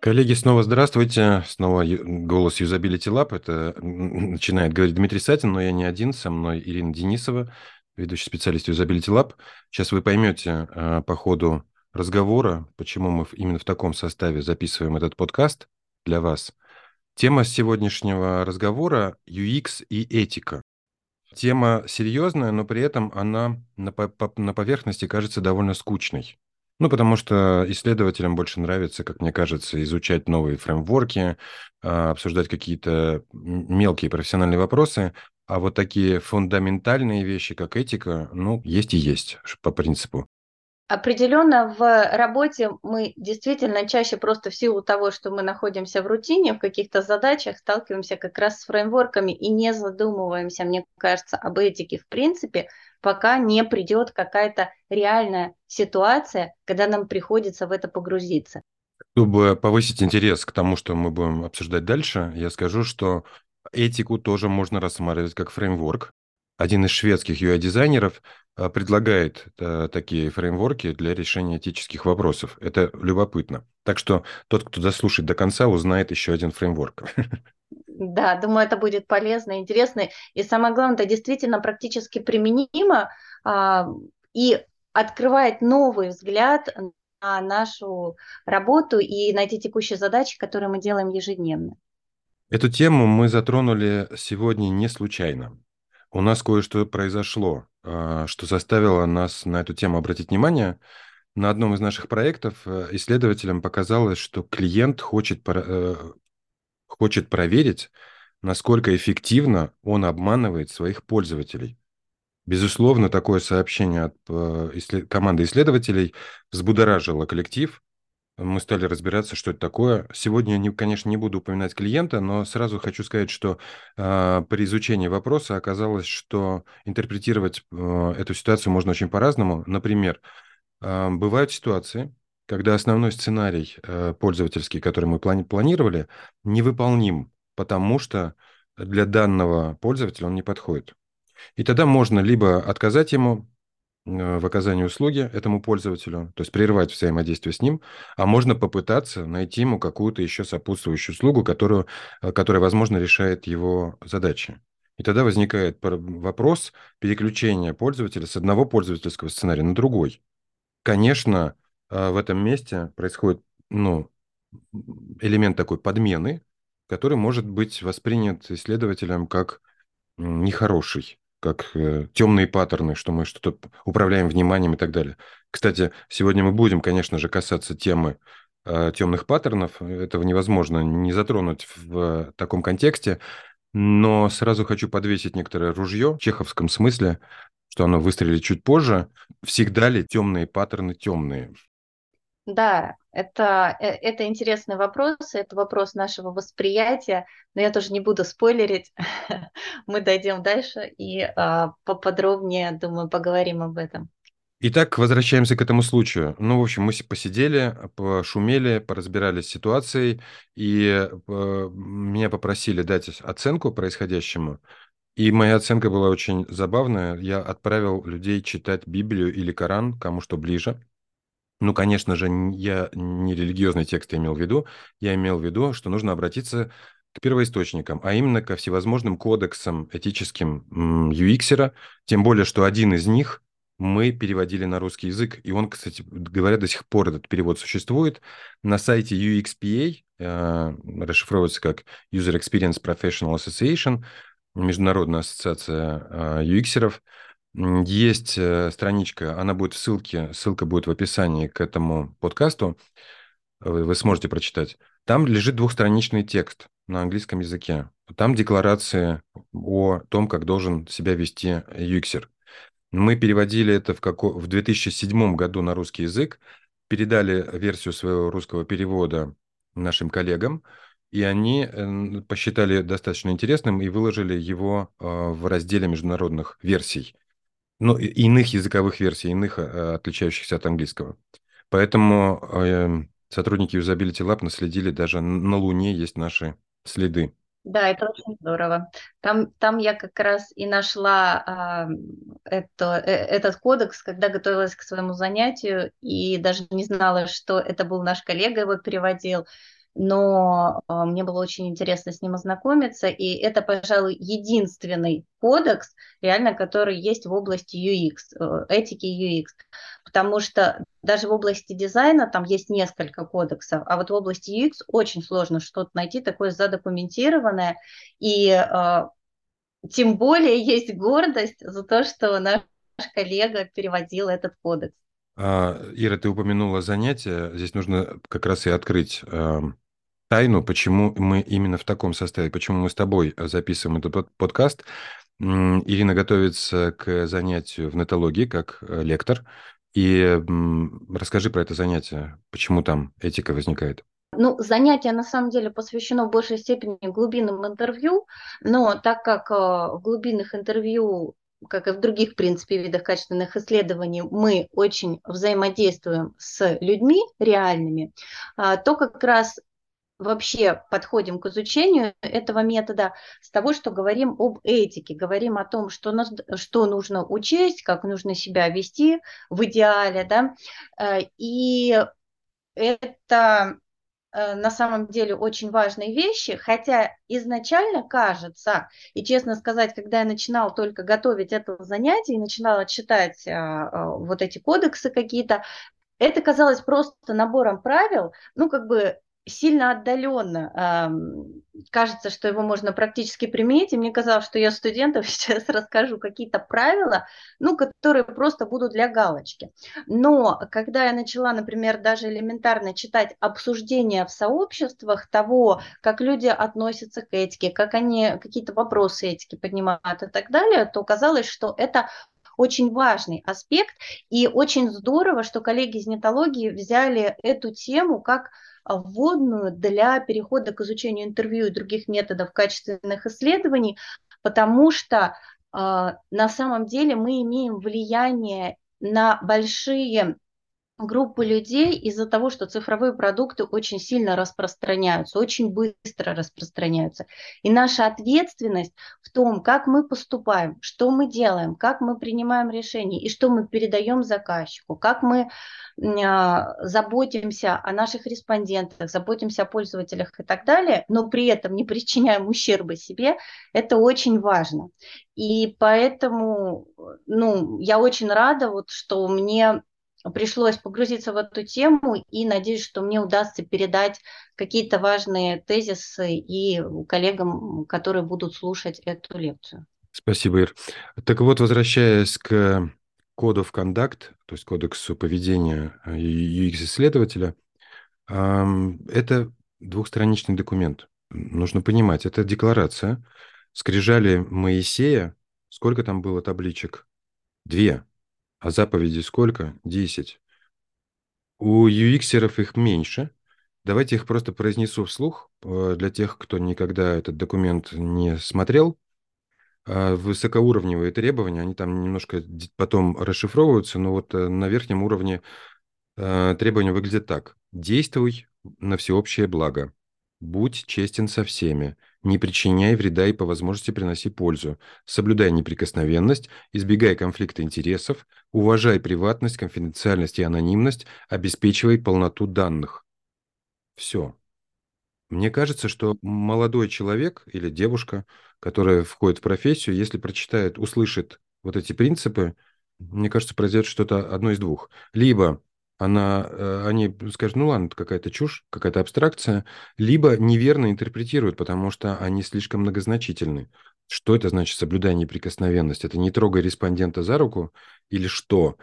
Коллеги, снова здравствуйте. Снова голос Usability Lab. Это начинает говорить Дмитрий Сатин, но я не один. Со мной Ирина Денисова, ведущий специалист Usability Lab. Сейчас вы поймете а, по ходу разговора, почему мы именно в таком составе записываем этот подкаст для вас. Тема сегодняшнего разговора – UX и этика. Тема серьезная, но при этом она на, на поверхности кажется довольно скучной. Ну, потому что исследователям больше нравится, как мне кажется, изучать новые фреймворки, а, обсуждать какие-то мелкие профессиональные вопросы, а вот такие фундаментальные вещи, как этика, ну, есть и есть по принципу. Определенно в работе мы действительно чаще просто в силу того, что мы находимся в рутине, в каких-то задачах, сталкиваемся как раз с фреймворками и не задумываемся, мне кажется, об этике в принципе, пока не придет какая-то реальная ситуация, когда нам приходится в это погрузиться. Чтобы повысить интерес к тому, что мы будем обсуждать дальше, я скажу, что этику тоже можно рассматривать как фреймворк. Один из шведских UI-дизайнеров а, предлагает а, такие фреймворки для решения этических вопросов. Это любопытно. Так что тот, кто дослушает до конца, узнает еще один фреймворк. Да, думаю, это будет полезно, интересно. И самое главное, это действительно практически применимо а, и открывает новый взгляд на нашу работу и на эти текущие задачи, которые мы делаем ежедневно. Эту тему мы затронули сегодня не случайно. У нас кое-что произошло, а, что заставило нас на эту тему обратить внимание. На одном из наших проектов э, исследователям показалось, что клиент хочет э, хочет проверить, насколько эффективно он обманывает своих пользователей. Безусловно, такое сообщение от э, команды исследователей взбудоражило коллектив. Мы стали разбираться, что это такое. Сегодня, я, конечно, не буду упоминать клиента, но сразу хочу сказать, что э, при изучении вопроса оказалось, что интерпретировать э, эту ситуацию можно очень по-разному. Например, э, бывают ситуации, когда основной сценарий э, пользовательский, который мы плани планировали, невыполним, потому что для данного пользователя он не подходит. И тогда можно либо отказать ему э, в оказании услуги этому пользователю, то есть прервать взаимодействие с ним, а можно попытаться найти ему какую-то еще сопутствующую услугу, которую, э, которая, возможно, решает его задачи. И тогда возникает вопрос переключения пользователя с одного пользовательского сценария на другой. Конечно, в этом месте происходит ну, элемент такой подмены, который может быть воспринят исследователем как нехороший, как э, темные паттерны, что мы что-то управляем вниманием и так далее. Кстати, сегодня мы будем, конечно же, касаться темы э, темных паттернов. Этого невозможно не затронуть в таком контексте. Но сразу хочу подвесить некоторое ружье в чеховском смысле, что оно выстрелит чуть позже. Всегда ли темные паттерны темные? Да, это, э, это интересный вопрос, это вопрос нашего восприятия, но я тоже не буду спойлерить, мы дойдем дальше и а, поподробнее, думаю, поговорим об этом. Итак, возвращаемся к этому случаю. Ну, в общем, мы посидели, пошумели, поразбирались с ситуацией, и э, меня попросили дать оценку происходящему. И моя оценка была очень забавная. Я отправил людей читать Библию или Коран, кому что ближе. Ну, конечно же, я не религиозный текст имел в виду, я имел в виду, что нужно обратиться к первоисточникам, а именно ко всевозможным кодексам этическим UX, тем более, что один из них мы переводили на русский язык, и он, кстати говоря, до сих пор этот перевод существует. На сайте UXPA, э, расшифровывается как User Experience Professional Association, Международная ассоциация э, UX-еров, есть э, страничка, она будет в ссылке, ссылка будет в описании к этому подкасту, вы сможете прочитать. Там лежит двухстраничный текст на английском языке. Там декларации о том, как должен себя вести UXer. Мы переводили это в, како... в 2007 году на русский язык, передали версию своего русского перевода нашим коллегам, и они посчитали достаточно интересным и выложили его э, в разделе международных версий ну, иных языковых версий, иных э, отличающихся от английского. Поэтому э, сотрудники Usability Lab наследили, даже на Луне есть наши следы. Да, это очень здорово. Там, там я как раз и нашла э, это, э, этот кодекс, когда готовилась к своему занятию, и даже не знала, что это был наш коллега, его переводил. Но э, мне было очень интересно с ним ознакомиться, и это, пожалуй, единственный кодекс, реально, который есть в области UX, э, этики UX, потому что даже в области дизайна там есть несколько кодексов, а вот в области UX очень сложно что-то найти такое задокументированное, и э, тем более есть гордость за то, что наш коллега переводил этот кодекс. А, Ира, ты упомянула занятия. Здесь нужно как раз и открыть э, тайну, почему мы именно в таком составе, почему мы с тобой записываем этот подкаст. Ирина готовится к занятию в нетологии как э, лектор. И расскажи про это занятие, почему там этика возникает. Ну, занятие на самом деле посвящено в большей степени глубинным интервью, но так как э, в глубинных интервью как и в других, в принципе, видах качественных исследований, мы очень взаимодействуем с людьми реальными, а, то как раз вообще подходим к изучению этого метода с того, что говорим об этике, говорим о том, что, нас, что нужно учесть, как нужно себя вести в идеале, да, э, и это Э, на самом деле очень важные вещи, хотя изначально кажется, и честно сказать, когда я начинала только готовить это занятие и начинала читать а, вот эти кодексы какие-то, это казалось просто набором правил, ну как бы сильно отдаленно кажется, что его можно практически применить, и мне казалось, что я студентам сейчас расскажу какие-то правила, ну, которые просто будут для галочки. Но когда я начала, например, даже элементарно читать обсуждения в сообществах того, как люди относятся к этике, как они какие-то вопросы этики поднимают и так далее, то казалось, что это очень важный аспект, и очень здорово, что коллеги из нетологии взяли эту тему как вводную для перехода к изучению интервью и других методов качественных исследований, потому что а, на самом деле мы имеем влияние на большие группы людей из-за того, что цифровые продукты очень сильно распространяются, очень быстро распространяются. И наша ответственность в том, как мы поступаем, что мы делаем, как мы принимаем решения и что мы передаем заказчику, как мы а, заботимся о наших респондентах, заботимся о пользователях и так далее, но при этом не причиняем ущерба себе, это очень важно. И поэтому ну, я очень рада, вот, что мне пришлось погрузиться в эту тему и надеюсь, что мне удастся передать какие-то важные тезисы и коллегам, которые будут слушать эту лекцию. Спасибо, Ир. Так вот, возвращаясь к коду в контакт, то есть кодексу поведения UX-исследователя, это двухстраничный документ. Нужно понимать, это декларация. Скрижали Моисея, сколько там было табличек? Две. А заповедей сколько? Десять. У UX-еров их меньше. Давайте их просто произнесу вслух э, для тех, кто никогда этот документ не смотрел. А, высокоуровневые требования, они там немножко потом расшифровываются, но вот э, на верхнем уровне э, требования выглядят так. Действуй на всеобщее благо. Будь честен со всеми. Не причиняй вреда и по возможности приноси пользу. Соблюдай неприкосновенность, избегай конфликта интересов, уважай приватность, конфиденциальность и анонимность, обеспечивай полноту данных. Все. Мне кажется, что молодой человек или девушка, которая входит в профессию, если прочитает, услышит вот эти принципы, мне кажется, произойдет что-то одно из двух. Либо она, э, они скажут, ну ладно, это какая-то чушь, какая-то абстракция, либо неверно интерпретируют, потому что они слишком многозначительны. Что это значит соблюдая неприкосновенность? Это не трогай респондента за руку или что?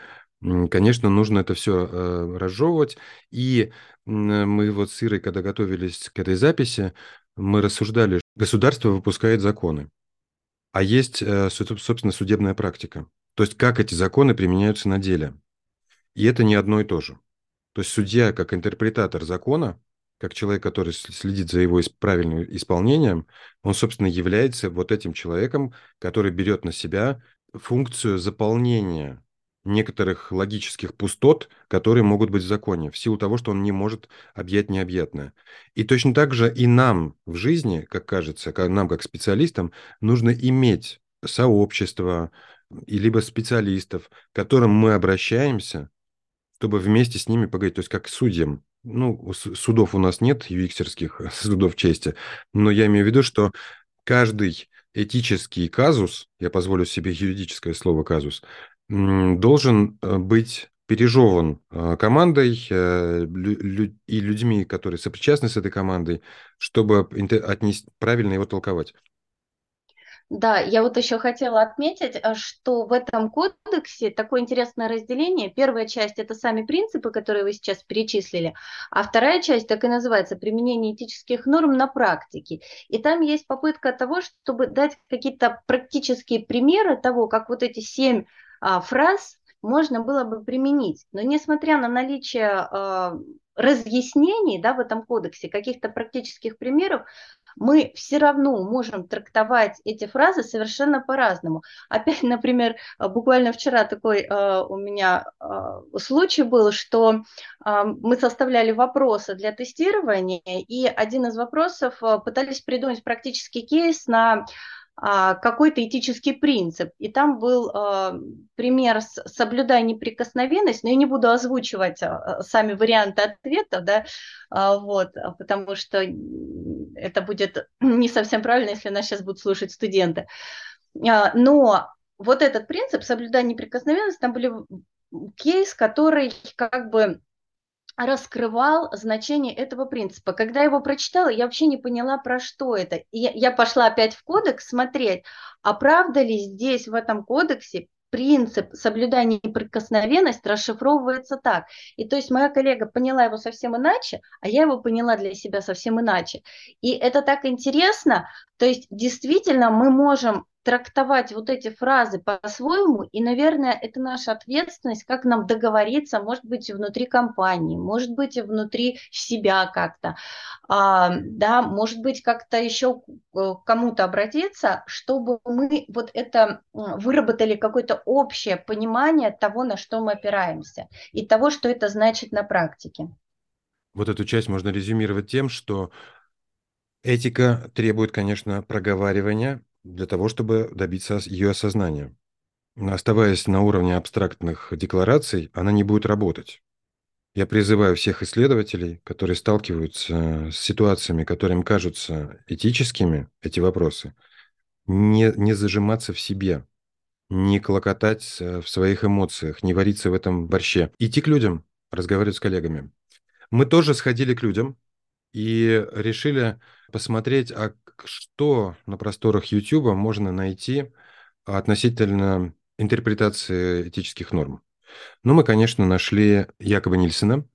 Конечно, нужно это все э, разжевывать. И мы вот с Ирой, когда готовились к этой записи, мы рассуждали, государство выпускает законы, а есть, э, собственно, судебная практика. То есть как эти законы применяются на деле. И это не одно и то же. То есть судья, как интерпретатор закона, как человек, который следит за его правильным исполнением, он, собственно, является вот этим человеком, который берет на себя функцию заполнения некоторых логических пустот, которые могут быть в законе, в силу того, что он не может объять необъятное. И точно так же и нам в жизни, как кажется, нам как специалистам, нужно иметь сообщество, и либо специалистов, к которым мы обращаемся, чтобы вместе с ними поговорить, то есть как судьям, ну, судов у нас нет, юиксерских судов чести, но я имею в виду, что каждый этический казус, я позволю себе юридическое слово казус, должен э, быть пережеван э, командой э, и людьми, которые сопричастны с этой командой, чтобы отнести, правильно его толковать. Да, я вот еще хотела отметить, э, что в этом кодексе такое интересное разделение. Первая часть – это сами принципы, которые вы сейчас перечислили, а вторая часть так и называется «Применение этических норм на практике». И там есть попытка того, чтобы дать какие-то практические примеры того, как вот эти семь а, фраз можно было бы применить. Но несмотря на наличие а, разъяснений да, в этом кодексе, каких-то практических примеров, мы все равно можем трактовать эти фразы совершенно по-разному. Опять, например, буквально вчера такой э, у меня э, случай был, что э, мы составляли вопросы для тестирования, и один из вопросов пытались придумать практический кейс на а, какой-то этический принцип. И там был э, пример с «соблюдай неприкосновенность», но я не буду озвучивать э, сами варианты ответа, да, вот, потому что это будет не совсем правильно, если нас сейчас будут слушать студенты. Но вот этот принцип «соблюдай неприкосновенность», там были кейс, который как бы раскрывал значение этого принципа. Когда я его прочитала, я вообще не поняла, про что это. И я пошла опять в кодекс смотреть, а правда ли здесь, в этом кодексе, принцип соблюдания неприкосновенности расшифровывается так. И то есть моя коллега поняла его совсем иначе, а я его поняла для себя совсем иначе. И это так интересно. То есть действительно мы можем трактовать вот эти фразы по-своему, и, наверное, это наша ответственность, как нам договориться, может быть, внутри компании, может быть, внутри себя как-то, а, да, может быть, как-то еще к кому-то обратиться, чтобы мы вот это выработали какое-то общее понимание того, на что мы опираемся, и того, что это значит на практике. Вот эту часть можно резюмировать тем, что этика требует, конечно, проговаривания, для того, чтобы добиться ее осознания. Оставаясь на уровне абстрактных деклараций, она не будет работать. Я призываю всех исследователей, которые сталкиваются с ситуациями, которые им кажутся этическими, эти вопросы, не, не зажиматься в себе, не клокотать в своих эмоциях, не вариться в этом борще. Идти к людям, разговаривать с коллегами. Мы тоже сходили к людям и решили посмотреть, а что на просторах YouTube можно найти относительно интерпретации этических норм. Ну, мы, конечно, нашли Якоба Нильсена.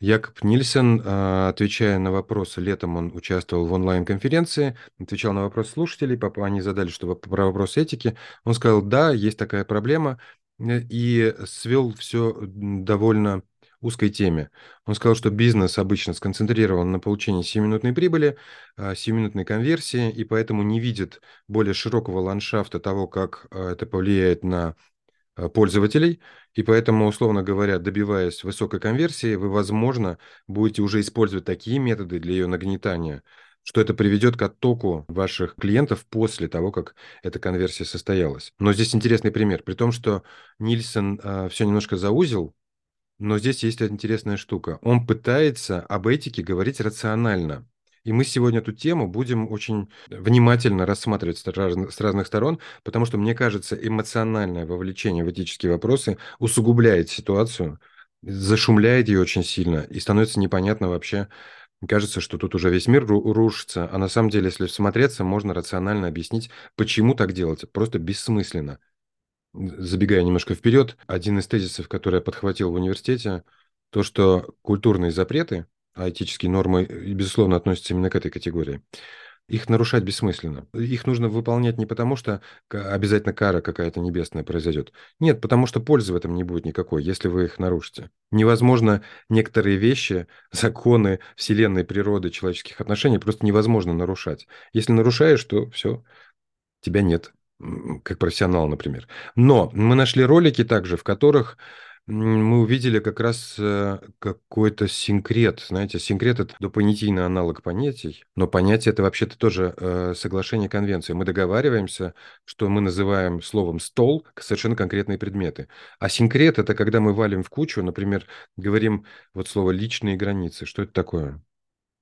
Якоб Нильсен, а, отвечая на вопросы, летом он участвовал в онлайн-конференции, отвечал на вопросы слушателей, они задали, что про вопрос этики. Он сказал, да, есть такая проблема, э, и свел все довольно узкой теме. Он сказал, что бизнес обычно сконцентрирован на получении 7-минутной прибыли, 7-минутной а, конверсии, и поэтому не видит более широкого ландшафта того, как а, это повлияет на а, пользователей, и поэтому, условно говоря, добиваясь высокой конверсии, вы, возможно, будете уже использовать такие методы для ее нагнетания, что это приведет к оттоку ваших клиентов после того, как эта конверсия состоялась. Но здесь интересный пример. При том, что Нильсон э, все немножко заузил, но здесь есть интересная штука. Он пытается об этике говорить рационально. И мы сегодня эту тему будем очень внимательно рассматривать с разных сторон, потому что, мне кажется, эмоциональное вовлечение в этические вопросы усугубляет ситуацию, зашумляет ее очень сильно, и становится непонятно вообще, кажется, что тут уже весь мир рушится, а на самом деле, если всмотреться, можно рационально объяснить, почему так делать, просто бессмысленно забегая немножко вперед, один из тезисов, который я подхватил в университете, то, что культурные запреты, а этические нормы, безусловно, относятся именно к этой категории, их нарушать бессмысленно. Их нужно выполнять не потому, что обязательно кара какая-то небесная произойдет. Нет, потому что пользы в этом не будет никакой, если вы их нарушите. Невозможно некоторые вещи, законы вселенной, природы, человеческих отношений просто невозможно нарушать. Если нарушаешь, то все, тебя нет как профессионал, например. Но мы нашли ролики также, в которых мы увидели как раз э, какой-то синкрет. Знаете, синкрет – это допонятийный аналог понятий, но понятие – это вообще-то тоже э, соглашение конвенции. Мы договариваемся, что мы называем словом «стол» совершенно конкретные предметы. А синкрет – это когда мы валим в кучу, например, говорим вот слово «личные границы». Что это такое?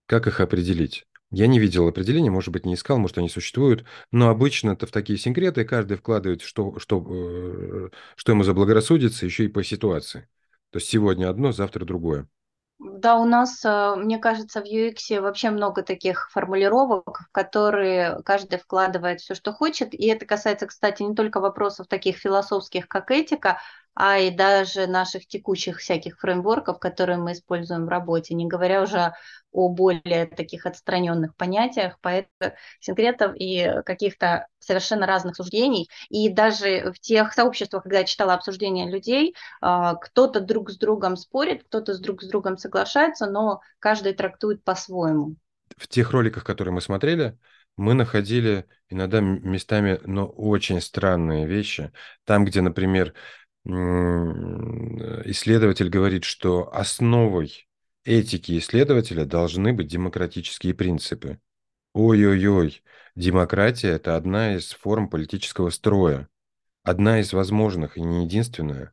Как их определить? Я не видел определения, может быть, не искал, может, они существуют, но обычно это в такие секреты каждый вкладывает, что, что, э, что ему заблагорассудится, еще и по ситуации. То есть сегодня одно, завтра другое. Да, у нас, э, мне кажется, в UX вообще много таких формулировок, в которые каждый вкладывает все, что хочет. И это касается, кстати, не только вопросов таких философских, как этика, а и даже наших текущих всяких фреймворков, которые мы используем в работе, не говоря уже о более таких отстраненных понятиях, поэтому секретов и каких-то совершенно разных суждений. И даже в тех сообществах, когда я читала обсуждения людей, а, кто-то друг с другом спорит, кто-то с друг с другом соглашается, но каждый трактует по-своему. В тех роликах, которые мы смотрели, мы находили иногда местами, но очень странные вещи. Там, где, например, исследователь говорит, что основой этики исследователя должны быть демократические принципы. Ой-ой-ой, демократия – это одна из форм политического строя, одна из возможных и не единственная.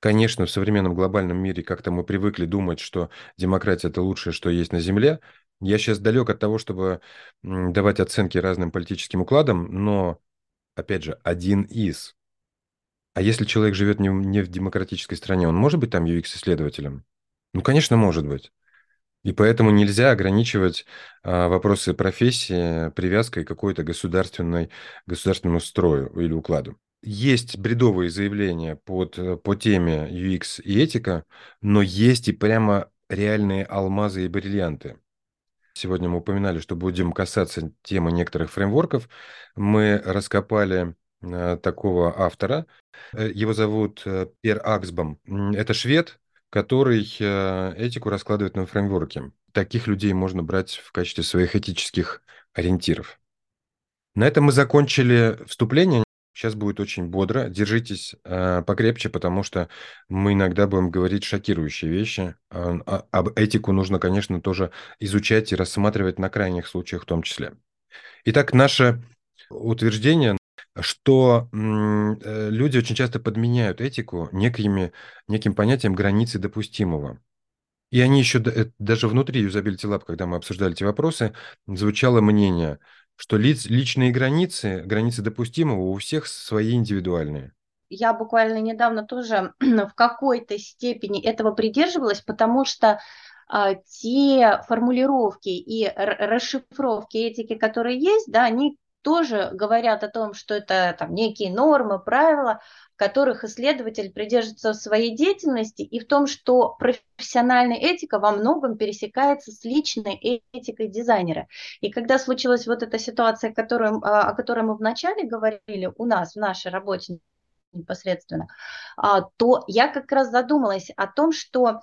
Конечно, в современном глобальном мире как-то мы привыкли думать, что демократия – это лучшее, что есть на Земле. Я сейчас далек от того, чтобы давать оценки разным политическим укладам, но, опять же, один из. А если человек живет не, не в демократической стране, он может быть там UX-исследователем? Ну, конечно, может быть. И поэтому нельзя ограничивать а, вопросы профессии привязкой к какой-то государственной, государственному строю или укладу. Есть бредовые заявления под, по теме UX и этика, но есть и прямо реальные алмазы и бриллианты. Сегодня мы упоминали, что будем касаться темы некоторых фреймворков. Мы раскопали такого автора, Э, его зовут э, Пер Аксбом. Это швед, который э, этику раскладывает на фреймворке. Таких людей можно брать в качестве своих этических ориентиров. На этом мы закончили вступление. Сейчас будет очень бодро. Держитесь э, покрепче, потому что мы иногда будем говорить шокирующие вещи. Э, об этику нужно, конечно, тоже изучать и рассматривать на крайних случаях в том числе. Итак, наше утверждение что э, люди очень часто подменяют этику некими, неким понятием границы допустимого. И они еще э, даже внутри Usability Lab, когда мы обсуждали эти вопросы, звучало мнение, что лиц, личные границы, границы допустимого у всех свои индивидуальные. Я буквально недавно тоже в какой-то степени этого придерживалась, потому что а, те формулировки и расшифровки этики, которые есть, да, они тоже говорят о том, что это там, некие нормы, правила, которых исследователь придерживается в своей деятельности, и в том, что профессиональная этика во многом пересекается с личной этикой дизайнера. И когда случилась вот эта ситуация, которую, а, о которой мы вначале говорили у нас, в нашей работе непосредственно, а, то я как раз задумалась о том, что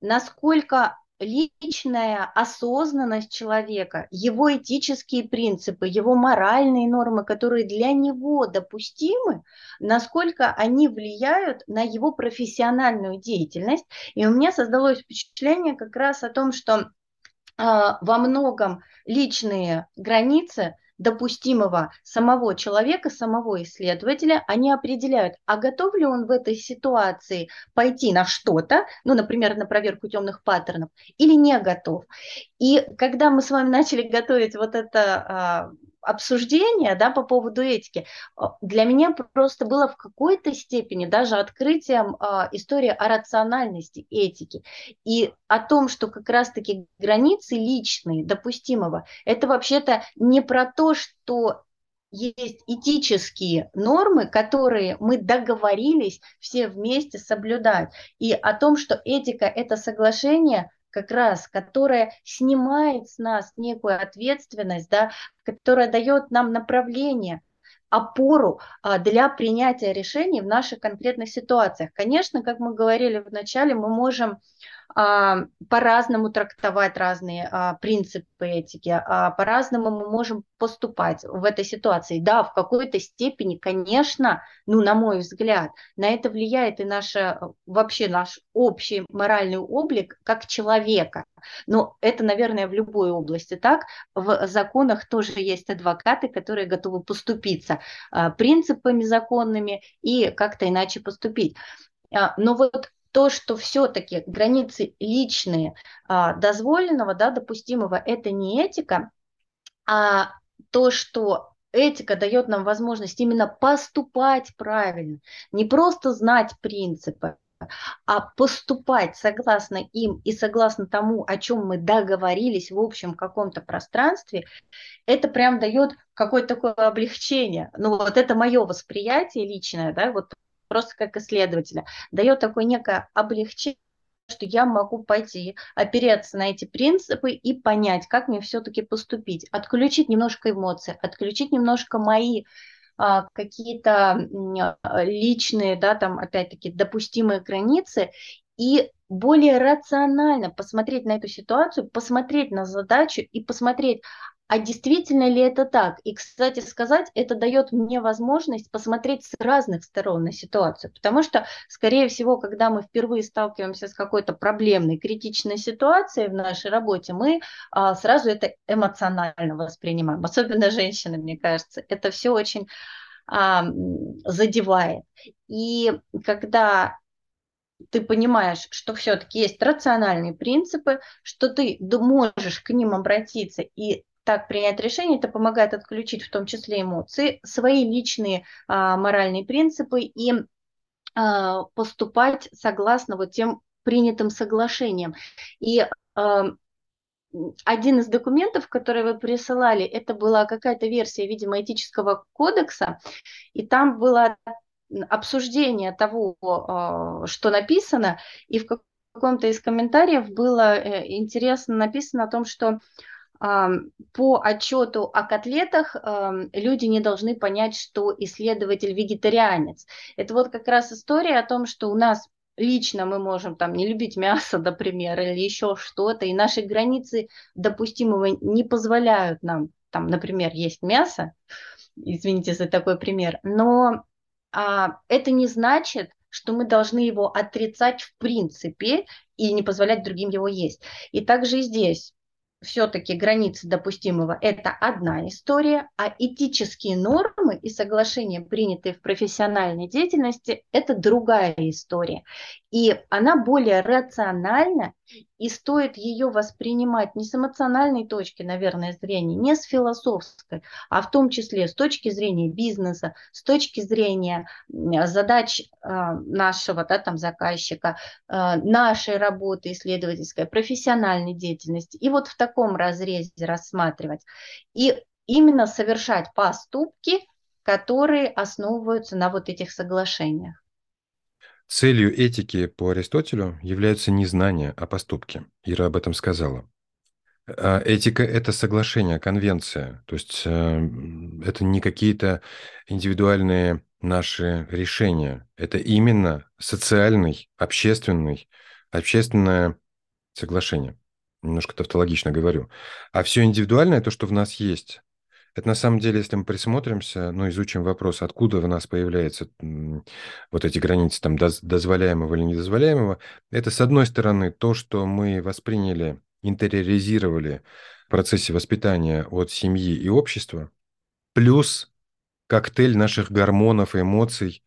насколько личная осознанность человека, его этические принципы, его моральные нормы, которые для него допустимы, насколько они влияют на его профессиональную деятельность. И у меня создалось впечатление как раз о том, что э, во многом личные границы допустимого самого человека, самого исследователя, они определяют, а готов ли он в этой ситуации пойти на что-то, ну, например, на проверку темных паттернов, или не готов. И когда мы с вами начали готовить вот это а, обсуждение да, по поводу этики, а, для меня просто было в какой-то степени даже открытием а, истории о рациональности этики и о том, что как раз-таки границы личные, допустимого, это вообще-то не про то, что есть этические нормы, которые мы договорились все вместе соблюдать, и о том, что этика – это соглашение как раз, которая снимает с нас некую ответственность, да, которая дает нам направление, опору а, для принятия решений в наших конкретных ситуациях. Конечно, как мы говорили в начале, мы можем по-разному трактовать разные а, принципы этики, а, по-разному мы можем поступать в этой ситуации. Да, в какой-то степени, конечно, ну, на мой взгляд, на это влияет и наше, вообще наш общий моральный облик как человека. Но это, наверное, в любой области так. В законах тоже есть адвокаты, которые готовы поступиться принципами законными и как-то иначе поступить. Но вот то, что все-таки границы личные а, дозволенного, да, допустимого, это не этика, а то, что этика дает нам возможность именно поступать правильно, не просто знать принципы, а поступать согласно им и согласно тому, о чем мы договорились в общем каком-то пространстве, это прям дает какое-то такое облегчение. Ну вот это мое восприятие личное, да, вот просто как исследователя, дает такое некое облегчение что я могу пойти, опереться на эти принципы и понять, как мне все-таки поступить, отключить немножко эмоций, отключить немножко мои а, какие-то личные, да, там опять-таки допустимые границы и более рационально посмотреть на эту ситуацию, посмотреть на задачу и посмотреть, а действительно ли это так? И, кстати сказать, это дает мне возможность посмотреть с разных сторон на ситуацию, потому что, скорее всего, когда мы впервые сталкиваемся с какой-то проблемной, критичной ситуацией в нашей работе, мы а, сразу это эмоционально воспринимаем, особенно женщины, мне кажется. Это все очень а, задевает. И когда ты понимаешь, что все-таки есть рациональные принципы, что ты можешь к ним обратиться и так принять решение, это помогает отключить в том числе эмоции, свои личные а, моральные принципы и а, поступать согласно вот тем принятым соглашениям. И а, один из документов, который вы присылали, это была какая-то версия, видимо, этического кодекса, и там было обсуждение того, а, что написано, и в каком-то из комментариев было э, интересно написано о том, что по отчету о котлетах люди не должны понять, что исследователь вегетарианец. Это вот как раз история о том, что у нас лично мы можем там не любить мясо, например, или еще что-то, и наши границы допустимого не позволяют нам, там, например, есть мясо, извините за такой пример, но а, это не значит, что мы должны его отрицать в принципе и не позволять другим его есть. И также и здесь все-таки границы допустимого – это одна история, а этические нормы и соглашения, принятые в профессиональной деятельности, это другая история. И она более рациональна, и стоит ее воспринимать не с эмоциональной точки, наверное, зрения, не с философской, а в том числе с точки зрения бизнеса, с точки зрения задач э, нашего да, там, заказчика, э, нашей работы исследовательской, профессиональной деятельности. И вот в таком разрезе рассматривать. И именно совершать поступки, которые основываются на вот этих соглашениях. Целью этики по Аристотелю являются не знания, а поступки. Ира об этом сказала. А этика – это соглашение, конвенция. То есть э, это не какие-то индивидуальные наши решения. Это именно социальный, общественный, общественное соглашение. Немножко тавтологично говорю. А все индивидуальное, то, что в нас есть, это на самом деле, если мы присмотримся, ну, изучим вопрос, откуда в нас появляются вот эти границы там дозволяемого или недозволяемого, это, с одной стороны, то, что мы восприняли, интериоризировали в процессе воспитания от семьи и общества, плюс коктейль наших гормонов эмоций.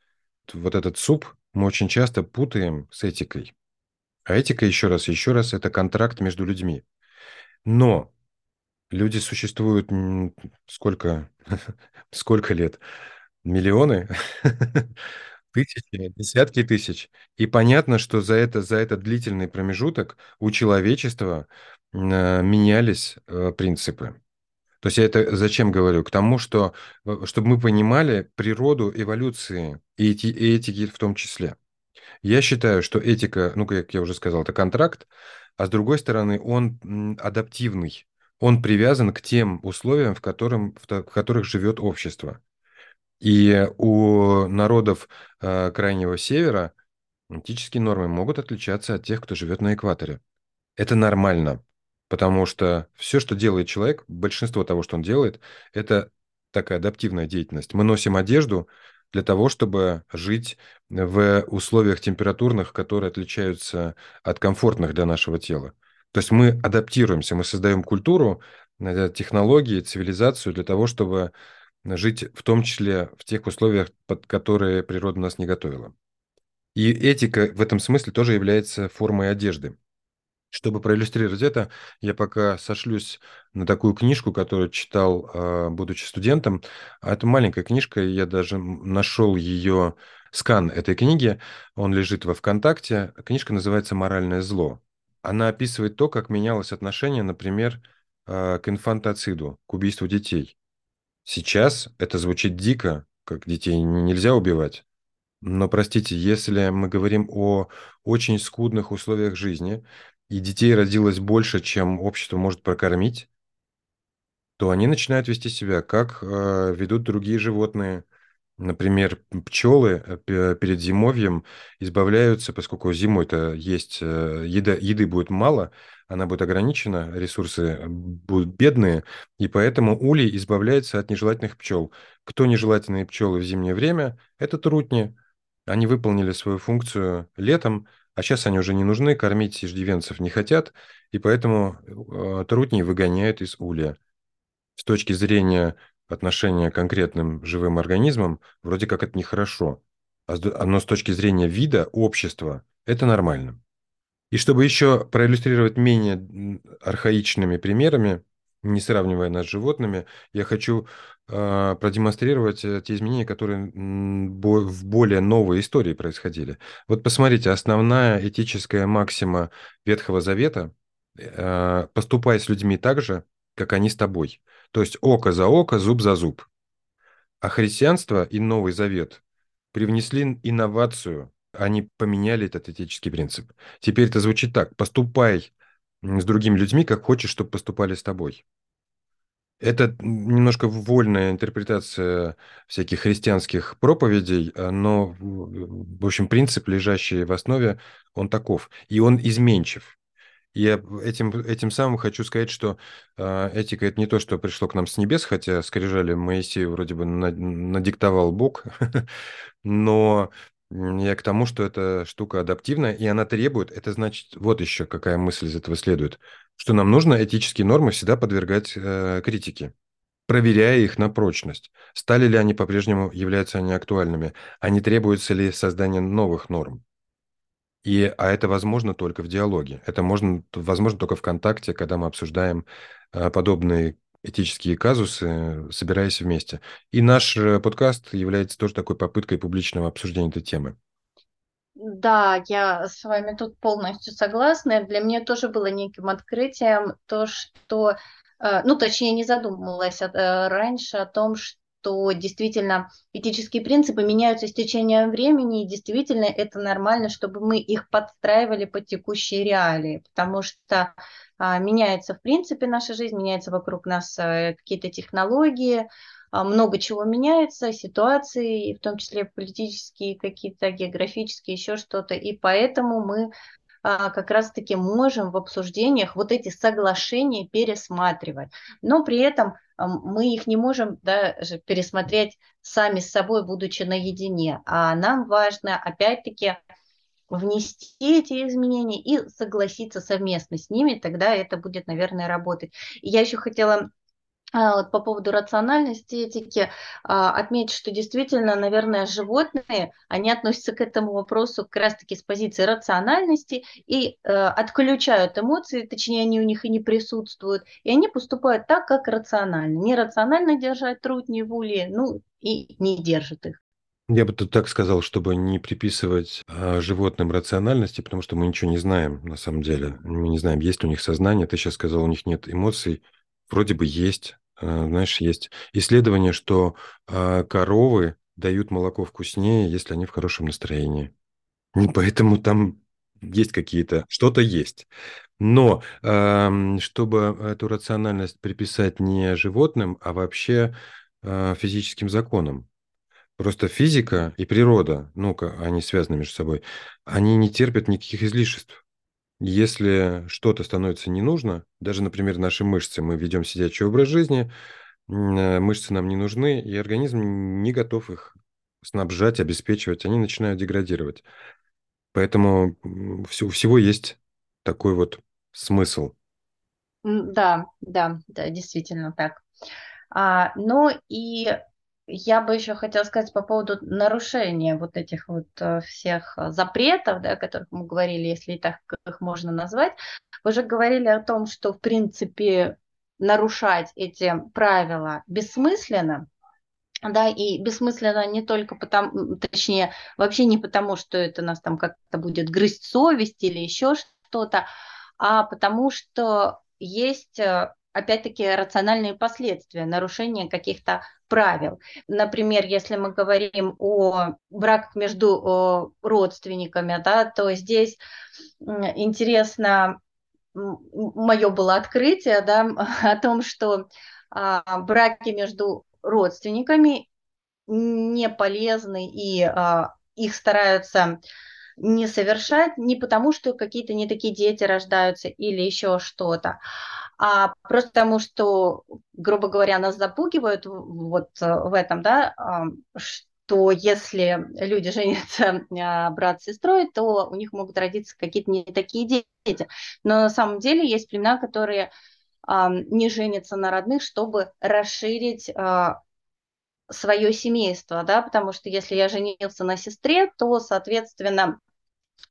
Вот этот суп мы очень часто путаем с этикой. А этика, еще раз, еще раз, это контракт между людьми. Но Люди существуют сколько, сколько лет? Миллионы? Тысячи, десятки тысяч. И понятно, что за, это, за этот длительный промежуток у человечества э, менялись э, принципы. То есть я это зачем говорю? К тому, что э, чтобы мы понимали природу эволюции и, эти, и этики в том числе. Я считаю, что этика, ну, как я уже сказал, это контракт, а с другой стороны, он адаптивный он привязан к тем условиям, в, котором, в которых живет общество. И у народов э, Крайнего Севера Этические нормы могут отличаться от тех, кто живет на экваторе. Это нормально, потому что все, что делает человек, большинство того, что он делает, это такая адаптивная деятельность. Мы носим одежду для того, чтобы жить в условиях температурных, которые отличаются от комфортных для нашего тела. То есть мы адаптируемся, мы создаем культуру, э, технологии, цивилизацию для того, чтобы жить в том числе в тех условиях, под которые природа нас не готовила. И этика в этом смысле тоже является формой одежды. Чтобы проиллюстрировать это, я пока сошлюсь на такую книжку, которую читал, а, будучи студентом. А это маленькая книжка, я даже нашел ее скан этой книги, он лежит во ВКонтакте. Книжка называется «Моральное зло». Она описывает то, как менялось отношение, например, а, к инфантоциду, к убийству детей. Сейчас это звучит дико, как детей нельзя убивать. Но, простите, если мы говорим о очень скудных условиях жизни, и детей родилось больше, чем общество может прокормить, то они начинают вести себя, как э, ведут другие животные. Например, пчелы э, перед зимовьем избавляются, поскольку зимой-то есть э, еда, еды будет мало, она будет ограничена, ресурсы будут бедные, и поэтому улей избавляется от нежелательных пчел. Кто нежелательные пчелы в зимнее время? Это трутни. Они выполнили свою функцию летом, а сейчас они уже не нужны, кормить иждивенцев не хотят, и поэтому э, трутни выгоняют из улья. С точки зрения отношения к конкретным живым организмам, вроде как это нехорошо. А но с точки зрения вида, общества, это нормально. И чтобы еще проиллюстрировать менее архаичными примерами, не сравнивая нас с животными, я хочу э, продемонстрировать те изменения, которые в более новой истории происходили. Вот посмотрите, основная этическая максима Ветхого Завета э, – поступай с людьми так же, как они с тобой. То есть око за око, зуб за зуб. А христианство и Новый Завет привнесли инновацию, они поменяли этот этический принцип. Теперь это звучит так. Поступай с другими людьми, как хочешь, чтобы поступали с тобой. Это немножко вольная интерпретация всяких христианских проповедей, э, но, в общем, принцип, лежащий в основе, он таков. И он изменчив. Я этим, этим самым хочу сказать, что э, этика – это не то, что пришло к нам с небес, хотя скрижали Моисею вроде бы надиктовал Бог, но я к тому, что эта штука адаптивная, и она требует, это значит, вот еще какая мысль из этого следует, что нам нужно этические нормы всегда подвергать э, критике, проверяя их на прочность. Стали ли они по-прежнему, являются они актуальными, а не требуется ли создание новых норм. И, а это возможно только в диалоге. Это можно, возможно только в контакте, когда мы обсуждаем э, подобные этические казусы, собираясь вместе. И наш э, подкаст является тоже такой попыткой публичного обсуждения этой темы. Да, я с вами тут полностью согласна. Для меня тоже было неким открытием то, что, э, ну, точнее, не задумывалась раньше о том, что действительно этические принципы меняются с течением времени, и действительно это нормально, чтобы мы их подстраивали под текущие реалии, потому что а, меняется в принципе наша жизнь, меняется вокруг нас э, какие-то технологии, а, много чего меняется, ситуации, в том числе политические, какие-то географические, еще что-то. И поэтому мы а, как раз-таки можем в обсуждениях вот эти соглашения пересматривать. Но при этом мы их не можем даже пересмотреть сами с собой, будучи наедине. А нам важно, опять-таки, внести эти изменения и согласиться совместно с ними, тогда это будет, наверное, работать. И я еще хотела а, вот по поводу рациональности этики а, отметить, что действительно, наверное, животные, они относятся к этому вопросу как раз-таки с позиции рациональности и э, отключают эмоции, точнее, они у них и не присутствуют, и они поступают так, как рационально. Нерационально держать труднее в улье, ну и не держат их. Я бы тут так сказал, чтобы не приписывать а, животным рациональности, потому что мы ничего не знаем на самом деле. Мы не знаем, есть ли у них сознание. Ты сейчас сказал, у них нет эмоций. Вроде бы есть. А, знаешь, есть исследование, что а, коровы дают молоко вкуснее, если они в хорошем настроении. И поэтому там есть какие-то, что-то есть. Но э, чтобы эту рациональность приписать не животным, а вообще э, физическим законам, Просто физика и природа, ну-ка, они связаны между собой, они не терпят никаких излишеств. Если что-то становится не нужно, даже, например, наши мышцы, мы ведем сидячий образ жизни, э, мышцы нам не нужны, и организм не готов их снабжать, обеспечивать, они начинают деградировать. Поэтому у всего есть такой вот смысл. Да, да, да, действительно так. А, ну и я бы еще хотела сказать по поводу нарушения вот этих вот э, всех запретов, да, о которых мы говорили, если так их можно назвать. Вы же говорили о том, что в принципе нарушать эти правила бессмысленно, да, и бессмысленно не только потому, точнее, вообще не потому, что это нас там как-то будет грызть совесть или еще что-то, а потому что есть э, опять-таки рациональные последствия нарушения каких-то правил. Например, если мы говорим о браках между родственниками, да, то здесь интересно мое было открытие да, о том, что а, браки между родственниками не полезны и а, их стараются не совершать не потому, что какие-то не такие дети рождаются или еще что-то, а просто потому, что, грубо говоря, нас запугивают вот в этом, да, что если люди женятся а, брат с сестрой, то у них могут родиться какие-то не такие дети. Но на самом деле есть племена, которые не женятся на родных, чтобы расширить а, свое семейство, да, потому что если я женился на сестре, то, соответственно,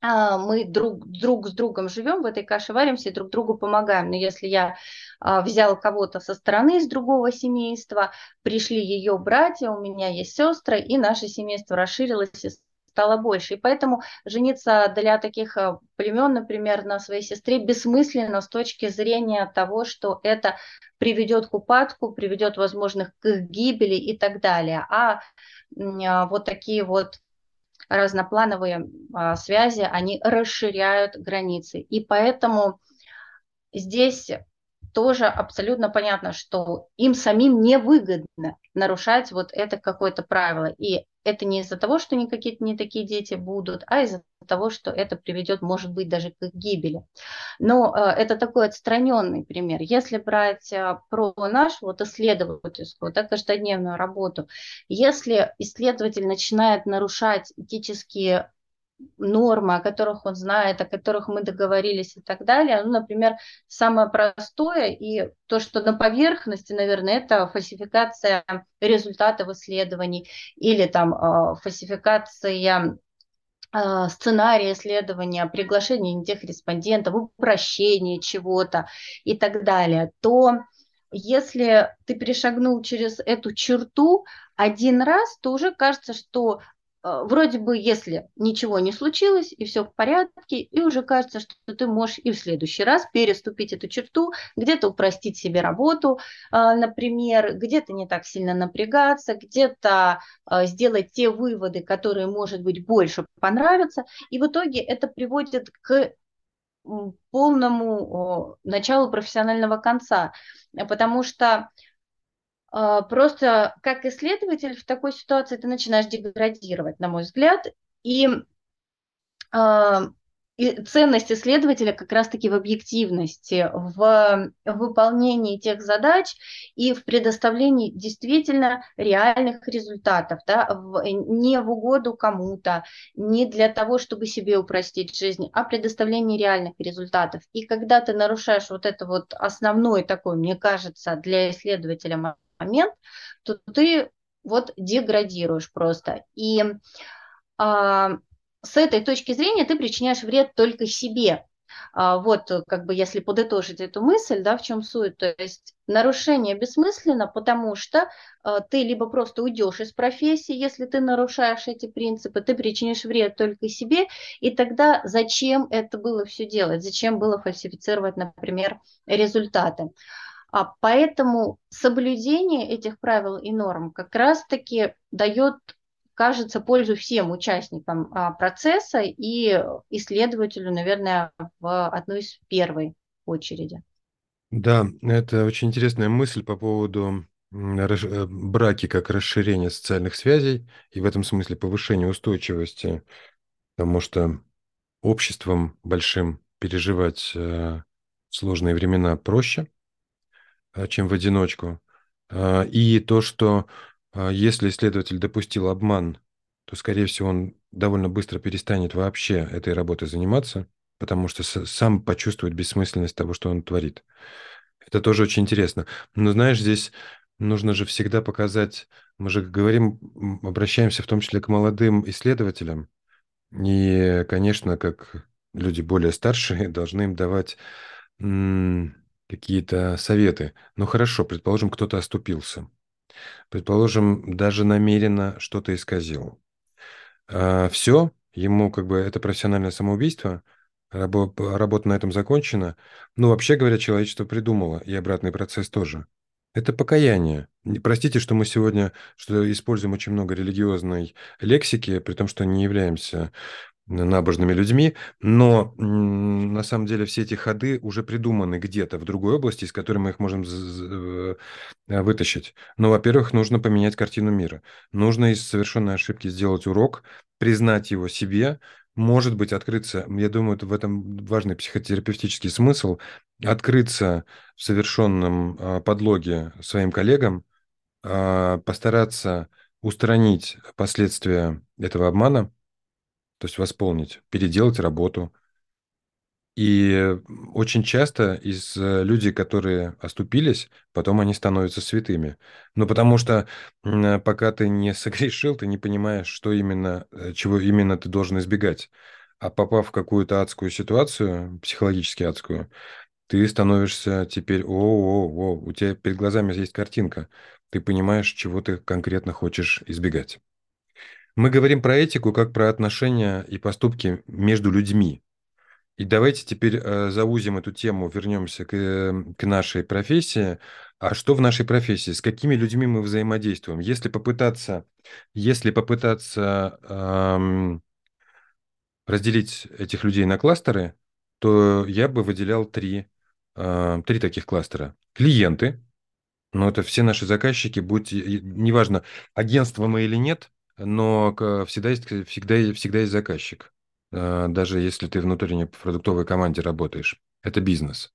мы друг, друг с другом живем, в этой каше варимся и друг другу помогаем. Но если я а, взял кого-то со стороны из другого семейства, пришли ее братья, у меня есть сестры, и наше семейство расширилось и стало больше. И поэтому жениться для таких а, племен, например, на своей сестре бессмысленно с точки зрения того, что это приведет к упадку, приведет, возможно, к их гибели и так далее. А вот такие вот разноплановые а, связи, они расширяют границы. И поэтому здесь тоже абсолютно понятно, что им самим невыгодно нарушать вот это какое-то правило. И это не из-за того, что никакие не такие дети будут, а из-за того, что это приведет, может быть, даже к их гибели. Но э, это такой отстраненный пример. Если брать э, про нашу вот исследовательскую, да, каждодневную работу, если исследователь начинает нарушать этические нормы, о которых он знает, о которых мы договорились и так далее. Ну, например, самое простое и то, что на поверхности, наверное, это фальсификация результатов исследований или там э, фальсификация э, сценария исследования, приглашение не тех респондентов, упрощение чего-то и так далее, то если ты перешагнул через эту черту один раз, то уже кажется, что вроде бы, если ничего не случилось и все в порядке, и уже кажется, что ты можешь и в следующий раз переступить эту черту, где-то упростить себе работу, э, например, где-то не так сильно напрягаться, где-то э, сделать те выводы, которые, может быть, больше понравятся, и в итоге это приводит к полному началу профессионального конца, потому что а, просто как исследователь в такой ситуации ты начинаешь деградировать, на мой взгляд, и, а, и ценность исследователя как раз-таки в объективности, в выполнении тех задач и в предоставлении действительно реальных результатов, да, в, не в угоду кому-то, не для того, чтобы себе упростить жизнь, а предоставление реальных результатов. И когда ты нарушаешь вот это вот основной такой, мне кажется, для исследователя момент, то ты вот деградируешь просто. И а, с этой точки зрения ты причиняешь вред только себе. А, вот, как бы, если подытожить эту мысль, да, в чем суть, то есть нарушение бессмысленно, потому что а, ты либо просто уйдешь из профессии, если ты нарушаешь эти принципы, ты причинишь вред только себе, и тогда зачем это было все делать, зачем было фальсифицировать, например, результаты. А поэтому соблюдение этих правил и норм как раз-таки дает, кажется, пользу всем участникам а, процесса и исследователю, наверное, в одной из первой очереди. Да, это очень интересная мысль по поводу э, браки как расширение социальных связей и в этом смысле повышение устойчивости, потому что обществом большим переживать э, сложные времена проще, чем в одиночку. И то, что если исследователь допустил обман, то, скорее всего, он довольно быстро перестанет вообще этой работой заниматься, потому что сам почувствует бессмысленность того, что он творит. Это тоже очень интересно. Но знаешь, здесь нужно же всегда показать, мы же говорим, обращаемся в том числе к молодым исследователям, и, конечно, как люди более старшие, должны им давать какие-то советы. Ну хорошо, предположим, кто-то оступился. Предположим, даже намеренно что-то исказил. А, все, ему как бы это профессиональное самоубийство, работа на этом закончена. Ну, вообще говоря, человечество придумало, и обратный процесс тоже. Это покаяние. Простите, что мы сегодня что используем очень много религиозной лексики, при том, что не являемся набожными людьми, но на самом деле все эти ходы уже придуманы где-то в другой области, из которой мы их можем э, вытащить. Но, во-первых, нужно поменять картину мира. Нужно из совершенной ошибки сделать урок, признать его себе, может быть, открыться, я думаю, в этом важный психотерапевтический смысл, открыться в совершенном а, подлоге своим коллегам, а, постараться устранить последствия этого обмана, то есть восполнить, переделать работу. И очень часто из э, людей, которые оступились, потом они становятся святыми. Ну, потому что пока ты не согрешил, ты не понимаешь, что именно, э, чего именно ты должен избегать. А попав в какую-то адскую ситуацию, психологически адскую, ты становишься теперь, о, о, о, у тебя перед глазами есть картинка. Ты понимаешь, чего ты конкретно хочешь избегать. Мы говорим про этику как про отношения и поступки между людьми. И давайте теперь э, заузим эту тему, вернемся к, э, к нашей профессии. А что в нашей профессии? С какими людьми мы взаимодействуем? Если попытаться, если попытаться эм, разделить этих людей на кластеры, то я бы выделял три, э, три таких кластера. Клиенты, но это все наши заказчики, будь, неважно, агентство мы или нет, но всегда есть, всегда, всегда есть заказчик, а, даже если ты внутренней продуктовой команде работаешь. Это бизнес.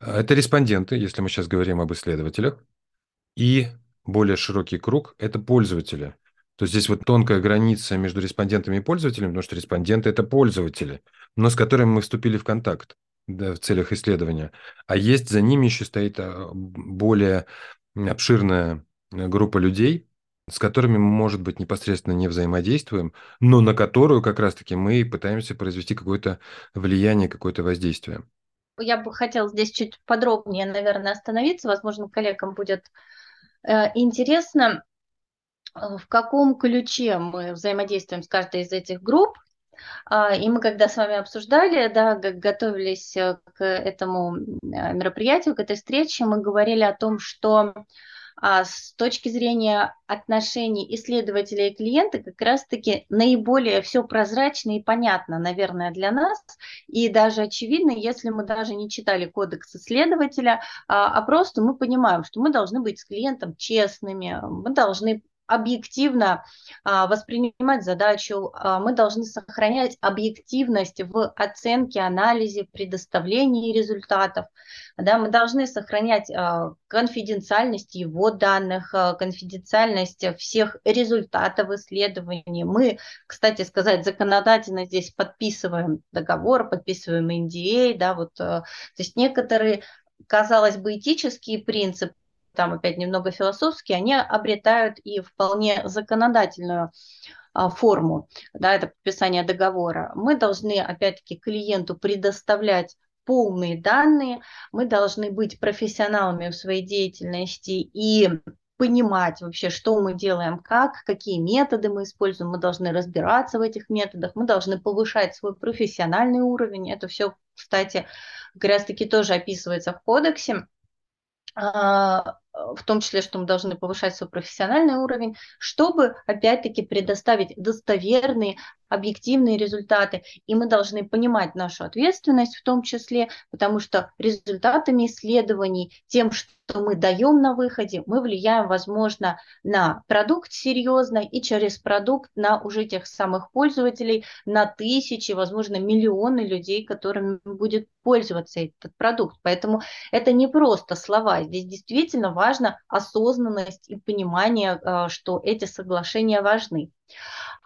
Это респонденты, если мы сейчас говорим об исследователях. И более широкий круг – это пользователи. То есть здесь вот тонкая граница между респондентами и пользователями, потому что респонденты – это пользователи, но с которыми мы вступили в контакт да, в целях исследования. А есть за ними еще стоит а, более обширная группа людей, с которыми мы, может быть, непосредственно не взаимодействуем, но на которую как раз-таки мы пытаемся произвести какое-то влияние, какое-то воздействие. Я бы хотела здесь чуть подробнее, наверное, остановиться. Возможно, коллегам будет э, интересно, э, в каком ключе мы взаимодействуем с каждой из этих групп. Э, и мы, когда с вами обсуждали, да, готовились э, к этому мероприятию, к этой встрече, мы говорили о том, что а с точки зрения отношений исследователя и клиента как раз-таки наиболее все прозрачно и понятно, наверное, для нас, и даже очевидно, если мы даже не читали кодекс исследователя, а, а просто мы понимаем, что мы должны быть с клиентом честными, мы должны объективно а, воспринимать задачу, а, мы должны сохранять объективность в оценке, анализе, предоставлении результатов. Да, мы должны сохранять а, конфиденциальность его данных, конфиденциальность всех результатов исследований. Мы, кстати сказать, законодательно здесь подписываем договор, подписываем NDA, да, вот, то есть некоторые казалось бы, этические принципы, там опять немного философские, они обретают и вполне законодательную а, форму, да, это подписание договора. Мы должны, опять-таки, клиенту предоставлять полные данные, мы должны быть профессионалами в своей деятельности и понимать вообще, что мы делаем, как, какие методы мы используем, мы должны разбираться в этих методах, мы должны повышать свой профессиональный уровень. Это все, кстати, как раз-таки тоже описывается в кодексе. А, в том числе, что мы должны повышать свой профессиональный уровень, чтобы, опять-таки, предоставить достоверные, объективные результаты. И мы должны понимать нашу ответственность в том числе, потому что результатами исследований, тем, что мы даем на выходе, мы влияем, возможно, на продукт серьезно и через продукт на уже тех самых пользователей, на тысячи, возможно, миллионы людей, которыми будет пользоваться этот продукт. Поэтому это не просто слова. Здесь действительно важна осознанность и понимание, э, что эти соглашения важны.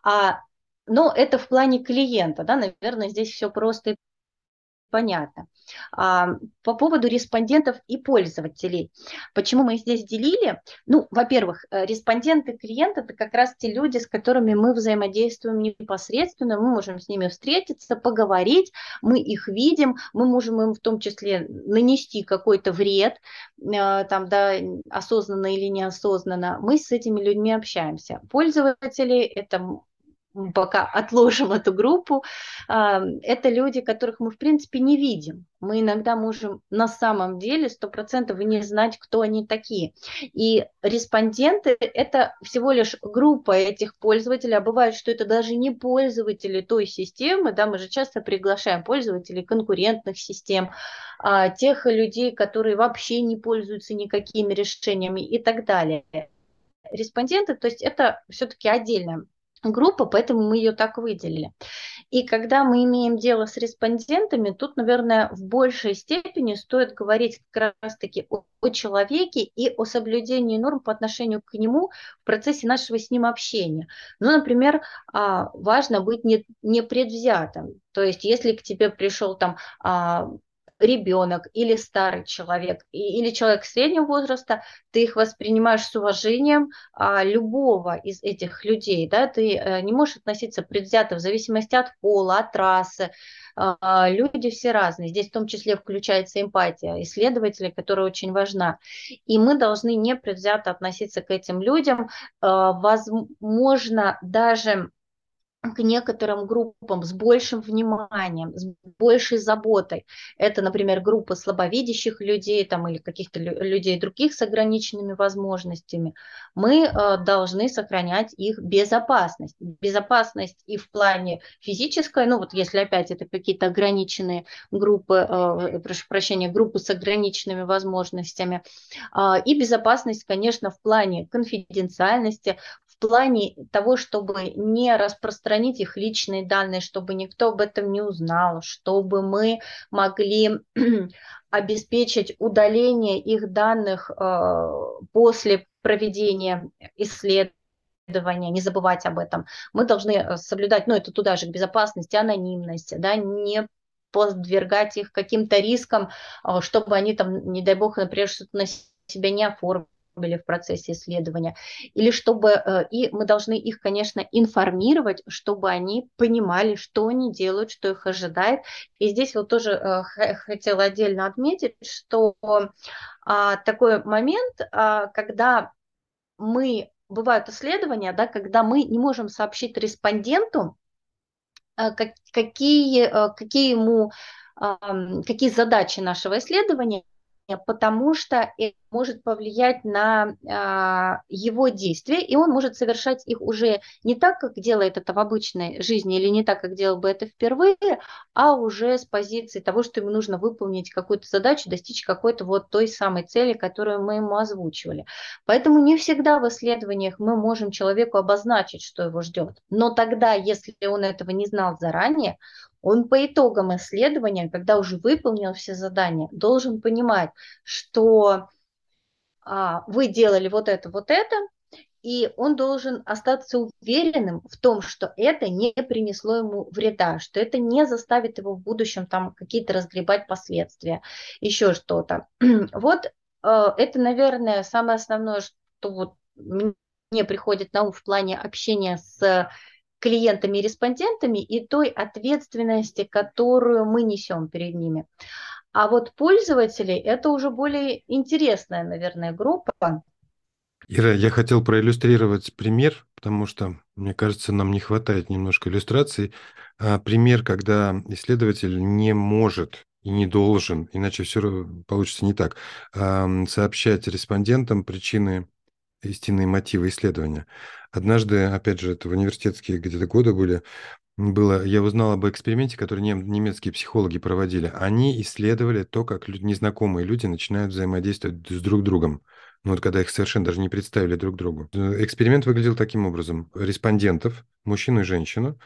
А но это в плане клиента, да, наверное, здесь все просто и понятно. А, по поводу респондентов и пользователей. Почему мы здесь делили? Ну, во-первых, э, респонденты клиента – это как раз те люди, с которыми мы взаимодействуем непосредственно, мы можем с ними встретиться, поговорить, мы их видим, мы можем им в том числе нанести какой-то вред, э, там, да, осознанно или неосознанно, мы с этими людьми общаемся. Пользователи – это пока отложим эту группу, это люди, которых мы, в принципе, не видим. Мы иногда можем на самом деле 100% не знать, кто они такие. И респонденты – это всего лишь группа этих пользователей, а бывает, что это даже не пользователи той системы, да, мы же часто приглашаем пользователей конкурентных систем, а, тех людей, которые вообще не пользуются никакими решениями и так далее. Респонденты, то есть это все-таки отдельная группа, поэтому мы ее так выделили. И когда мы имеем дело с респондентами, тут, наверное, в большей степени стоит говорить как раз-таки о, о человеке и о соблюдении норм по отношению к нему в процессе нашего с ним общения. Ну, например, а, важно быть не, не предвзятым. То есть, если к тебе пришел там а, ребенок или старый человек, или человек среднего возраста, ты их воспринимаешь с уважением а, любого из этих людей, да, ты а, не можешь относиться предвзято в зависимости от пола, от расы, а, люди все разные, здесь в том числе включается эмпатия исследователей, которая очень важна. И мы должны не предвзято относиться к этим людям, а, возможно, даже к некоторым группам с большим вниманием, с большей заботой. Это, например, группы слабовидящих людей там, или каких-то людей других с ограниченными возможностями. Мы э, должны сохранять их безопасность. Безопасность и в плане физической, ну вот если опять это какие-то ограниченные группы, э, прошу прощения, группы с ограниченными возможностями, э, и безопасность, конечно, в плане конфиденциальности, плане того, чтобы не распространить их личные данные, чтобы никто об этом не узнал, чтобы мы могли обеспечить удаление их данных э, после проведения исследования, не забывать об этом. Мы должны э, соблюдать, ну это туда же к безопасности, анонимности, да, не подвергать их каким-то рискам, э, чтобы они там, не дай бог, например, что-то на себя не оформили были в процессе исследования, или чтобы, э, и мы должны их, конечно, информировать, чтобы они понимали, что они делают, что их ожидает. И здесь вот тоже э, хотела отдельно отметить, что а, такой момент, а, когда мы, бывают исследования, да, когда мы не можем сообщить респонденту, э, какие, какие ему какие задачи нашего исследования, потому что может повлиять на а, его действия, и он может совершать их уже не так, как делает это в обычной жизни, или не так, как делал бы это впервые, а уже с позиции того, что ему нужно выполнить какую-то задачу, достичь какой-то вот той самой цели, которую мы ему озвучивали. Поэтому не всегда в исследованиях мы можем человеку обозначить, что его ждет. Но тогда, если он этого не знал заранее, он по итогам исследования, когда уже выполнил все задания, должен понимать, что вы делали вот это, вот это, и он должен остаться уверенным в том, что это не принесло ему вреда, что это не заставит его в будущем там какие-то разгребать последствия, еще что-то. Вот э, это, наверное, самое основное, что вот мне приходит на ум в плане общения с клиентами и респондентами и той ответственности, которую мы несем перед ними. А вот пользователи – это уже более интересная, наверное, группа. Ира, я хотел проиллюстрировать пример, потому что, мне кажется, нам не хватает немножко иллюстраций. А, пример, когда исследователь не может и не должен, иначе все получится не так, сообщать респондентам причины, истинные мотивы исследования. Однажды, опять же, это в университетские где-то годы были, было, я узнал об эксперименте, который нем, немецкие психологи проводили. Они исследовали то, как люди, незнакомые люди начинают взаимодействовать с друг другом. Ну, вот когда их совершенно даже не представили друг другу. Эксперимент выглядел таким образом. Респондентов, мужчину и женщину,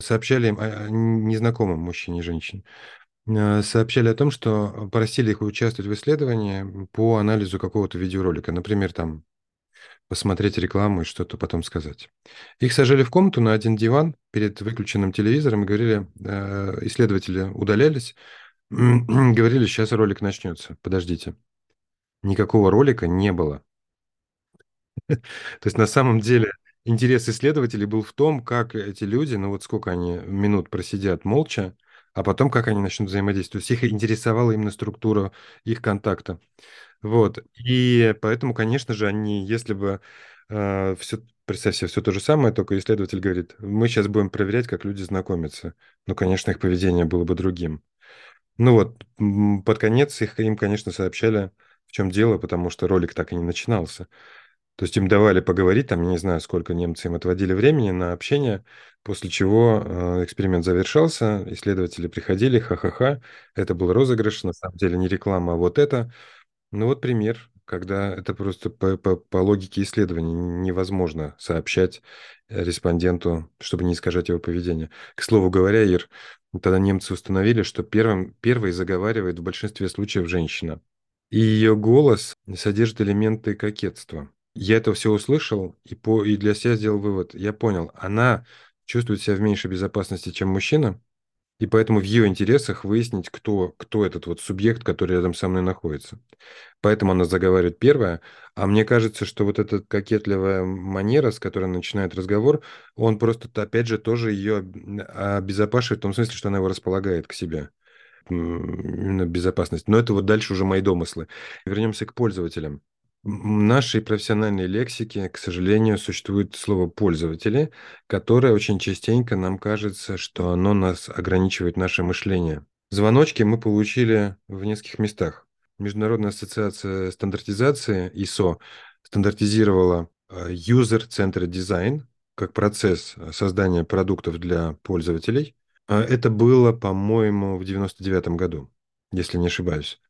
сообщали им о незнакомом мужчине и женщине, э, сообщали о том, что просили их участвовать в исследовании по анализу какого-то видеоролика. Например, там посмотреть рекламу и что-то потом сказать. Их сажали в комнату на один диван перед выключенным телевизором и говорили, э, исследователи удалялись, говорили, сейчас ролик начнется, подождите. Никакого ролика не было. То есть на самом деле интерес исследователей был в том, как эти люди, ну вот сколько они минут просидят молча, а потом как они начнут взаимодействовать. То есть их интересовала именно структура их контакта. Вот. И поэтому, конечно же, они, если бы э, все, представь себе, все то же самое, только исследователь говорит, мы сейчас будем проверять, как люди знакомятся. Ну, конечно, их поведение было бы другим. Ну вот, под конец их, им, конечно, сообщали, в чем дело, потому что ролик так и не начинался. То есть им давали поговорить, там, я не знаю, сколько немцы им отводили времени на общение, после чего э, эксперимент завершался, исследователи приходили, ха-ха-ха, это был розыгрыш, на самом деле не реклама, а вот это. Ну вот пример, когда это просто по, по, по логике исследований невозможно сообщать респонденту, чтобы не искажать его поведение. К слову говоря, Ир, тогда немцы установили, что первым, первой заговаривает в большинстве случаев женщина. И ее голос содержит элементы кокетства. Я это все услышал и, по, и для себя сделал вывод. Я понял, она чувствует себя в меньшей безопасности, чем мужчина, и поэтому в ее интересах выяснить, кто, кто этот вот субъект, который рядом со мной находится. Поэтому она заговаривает первая. А мне кажется, что вот эта кокетливая манера, с которой она начинает разговор, он просто, опять же, тоже ее обезопашивает в том смысле, что она его располагает к себе. Именно безопасность. Но это вот дальше уже мои домыслы. Вернемся к пользователям. Нашей профессиональной лексике, к сожалению, существует слово «пользователи», которое очень частенько нам кажется, что оно нас ограничивает наше мышление. Звоночки мы получили в нескольких местах. Международная ассоциация стандартизации ISO стандартизировала э, User-Centered Design как процесс создания продуктов для пользователей. А это было, по-моему, в 99 году, если не ошибаюсь.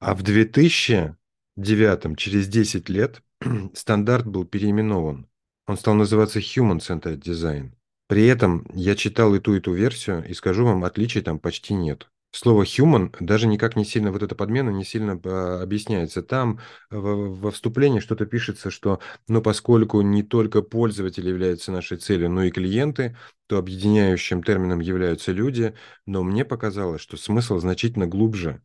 А в 2000 девятом, через 10 лет, стандарт был переименован. Он стал называться Human Centered Design. При этом я читал и ту, и ту версию, и скажу вам, отличий там почти нет. Слово human даже никак не сильно, вот эта подмена не сильно а, объясняется. Там во, во вступлении что-то пишется, что, но поскольку не только пользователь является нашей целью, но и клиенты, то объединяющим термином являются люди, но мне показалось, что смысл значительно глубже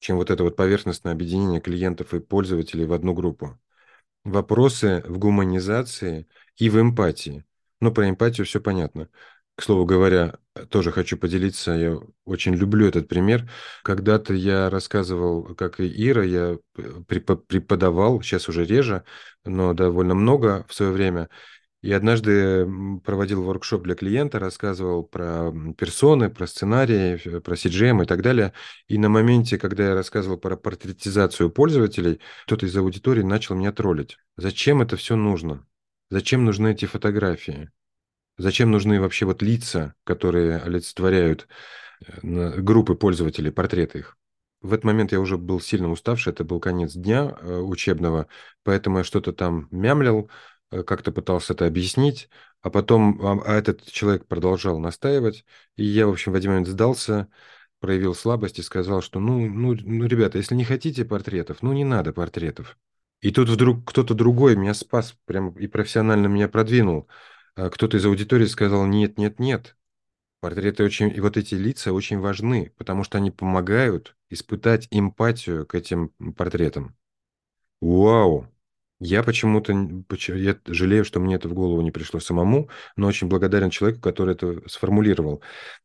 чем вот это вот поверхностное объединение клиентов и пользователей в одну группу. Вопросы в гуманизации и в эмпатии. Ну, про эмпатию все понятно. К слову говоря, тоже хочу поделиться, я очень люблю этот пример. Когда-то я рассказывал, как и Ира, я преподавал, сейчас уже реже, но довольно много в свое время, и однажды проводил воркшоп для клиента, рассказывал про персоны, про сценарии, про CGM и так далее. И на моменте, когда я рассказывал про портретизацию пользователей, кто-то из аудитории начал меня троллить. Зачем это все нужно? Зачем нужны эти фотографии? Зачем нужны вообще вот лица, которые олицетворяют э, группы пользователей, портреты их? В этот момент я уже был сильно уставший, это был конец дня э, учебного, поэтому я что-то там мямлил, как-то пытался это объяснить, а потом а, а этот человек продолжал настаивать, и я, в общем, в один момент сдался, проявил слабость и сказал, что ну, ну, ну, ребята, если не хотите портретов, ну, не надо портретов. И тут вдруг кто-то другой меня спас, прям и профессионально меня продвинул. А кто-то из аудитории сказал, нет, нет, нет, портреты очень, и вот эти лица очень важны, потому что они помогают испытать эмпатию к этим портретам. Вау! Я почему-то я жалею, что мне это в голову не пришло самому, но очень благодарен человеку, который это сформулировал.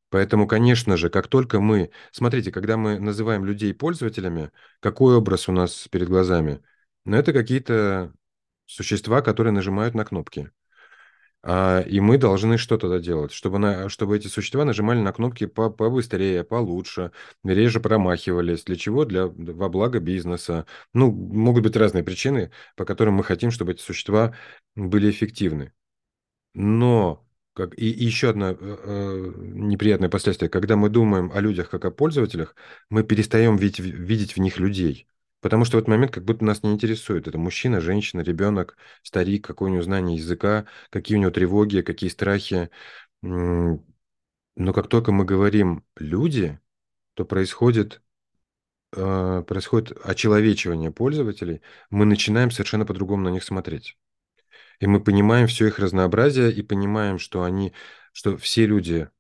Поэтому, конечно же, как только мы... Смотрите, когда мы называем людей пользователями, какой образ у нас перед глазами? Ну, это какие-то существа, которые нажимают на кнопки. А, и мы должны что тогда делать? Чтобы, на, чтобы эти существа нажимали на кнопки по, побыстрее, получше, реже промахивались. Для чего? Для, во благо бизнеса. Ну, могут быть разные причины, по которым мы хотим, чтобы эти существа были эффективны. Но как, и, и еще одно э, э, неприятное последствие. Когда мы думаем о людях как о пользователях, мы перестаем видеть, видеть в них людей. Потому что в этот момент как будто нас не интересует. Это мужчина, женщина, ребенок, старик, какое у него знание языка, какие у него тревоги, какие страхи. Но как только мы говорим «люди», то происходит, э, происходит очеловечивание пользователей, мы начинаем совершенно по-другому на них смотреть. И мы понимаем все их разнообразие и понимаем, что они, что все люди,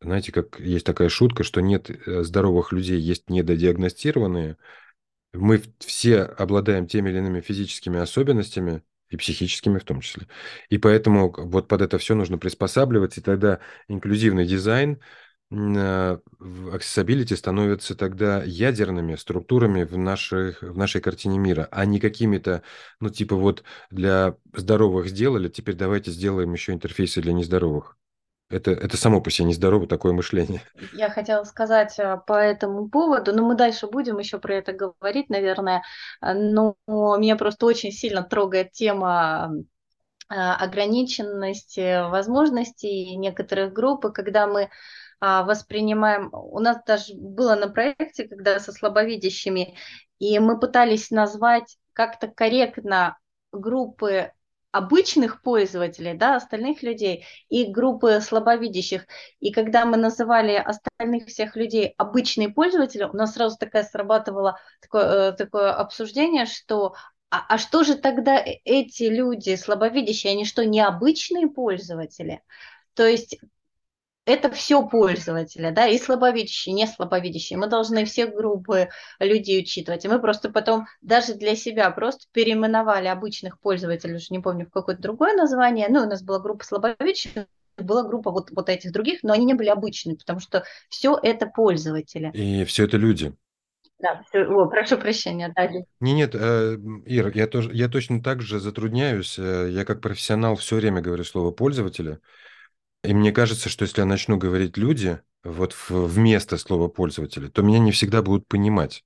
знаете, как есть такая шутка, что нет э, здоровых людей, есть недодиагностированные – мы все обладаем теми или иными физическими особенностями, и психическими в том числе. И поэтому вот под это все нужно приспосабливать, и тогда инклюзивный дизайн, а, accessibility становится тогда ядерными структурами в, наших, в нашей картине мира, а не какими-то, ну, типа вот для здоровых сделали, теперь давайте сделаем еще интерфейсы для нездоровых. Это, это само по себе нездорово такое мышление. Я хотела сказать а, по этому поводу, но мы дальше будем еще про это говорить, наверное, а, но меня просто очень сильно трогает тема а, ограниченности возможностей некоторых групп, и когда мы воспринимаем, у нас даже было на проекте, когда со слабовидящими, и мы пытались назвать как-то корректно группы обычных пользователей, да, остальных людей и группы слабовидящих. И когда мы называли остальных всех людей обычные пользователи, у нас сразу такая срабатывало такое, э, такое обсуждение, что а, а что же тогда э, эти люди слабовидящие, они что, необычные пользователи? То есть это все пользователи, да, и слабовидящие, не слабовидящие. Мы должны все группы людей учитывать. И мы просто потом даже для себя просто переименовали обычных пользователей, уже не помню, в какое-то другое название. Ну, у нас была группа слабовидящих, была группа вот, вот этих других, но они не были обычными, потому что все это пользователи. И все это люди. Да, все, о, прошу прощения, да. Не, нет, Ир, я, тоже, я точно так же затрудняюсь. Э, я как профессионал все время говорю слово пользователя. И мне кажется, что если я начну говорить «люди» вот вместо слова «пользователи», то меня не всегда будут понимать.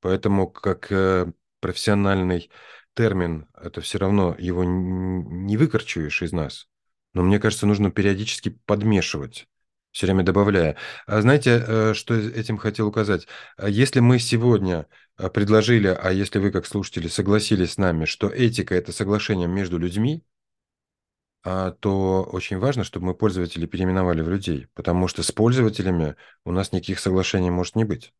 Поэтому как э, профессиональный термин, это все равно его не выкорчуешь из нас. Но мне кажется, нужно периодически подмешивать, все время добавляя. А знаете, э, что этим хотел указать? А если мы сегодня э, предложили, а если вы как слушатели согласились с нами, что этика – это соглашение между людьми, то очень важно, чтобы мы пользователей переименовали в людей, потому что с пользователями у нас никаких соглашений может не быть.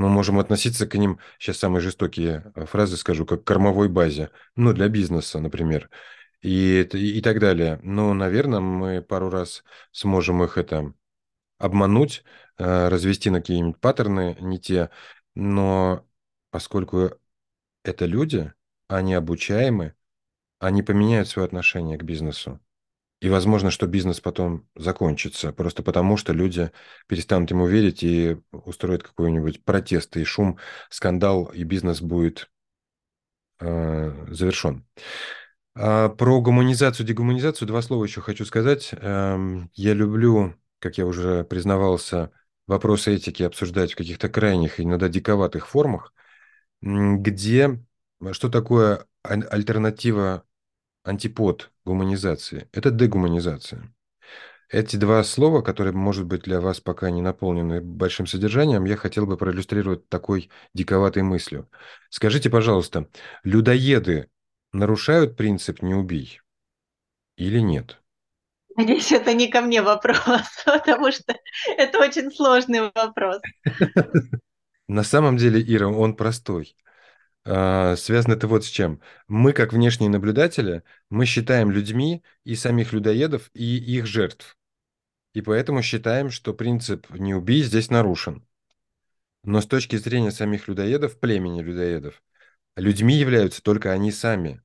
Мы можем относиться к ним, сейчас самые жестокие э, фразы скажу, как к кормовой базе, ну, для бизнеса, например, и, и, так далее. Но, наверное, мы пару раз сможем их это обмануть, э, развести на какие-нибудь паттерны не те, но поскольку это люди, они обучаемы, они поменяют свое отношение к бизнесу. И возможно, что бизнес потом закончится, просто потому что люди перестанут ему верить и устроят какой-нибудь протест и шум, скандал, и бизнес будет э, завершен. А про гуманизацию, дегуманизацию два слова еще хочу сказать. Эм, я люблю, как я уже признавался, вопросы этики обсуждать в каких-то крайних иногда диковатых формах, где что такое альтернатива антипод гуманизации – это дегуманизация. Эти два слова, которые, может быть, для вас пока не наполнены большим содержанием, я хотел бы проиллюстрировать такой диковатой мыслью. Скажите, пожалуйста, людоеды нарушают принцип «не убий» или нет? Надеюсь, это не ко мне вопрос, потому что это очень сложный вопрос. На самом деле, Ира, он простой. А, связано это вот с чем. Мы, как внешние наблюдатели, мы считаем людьми и самих людоедов, и их жертв. И поэтому считаем, что принцип «не убий» здесь нарушен. Но с точки зрения самих людоедов, племени людоедов, людьми являются только они сами.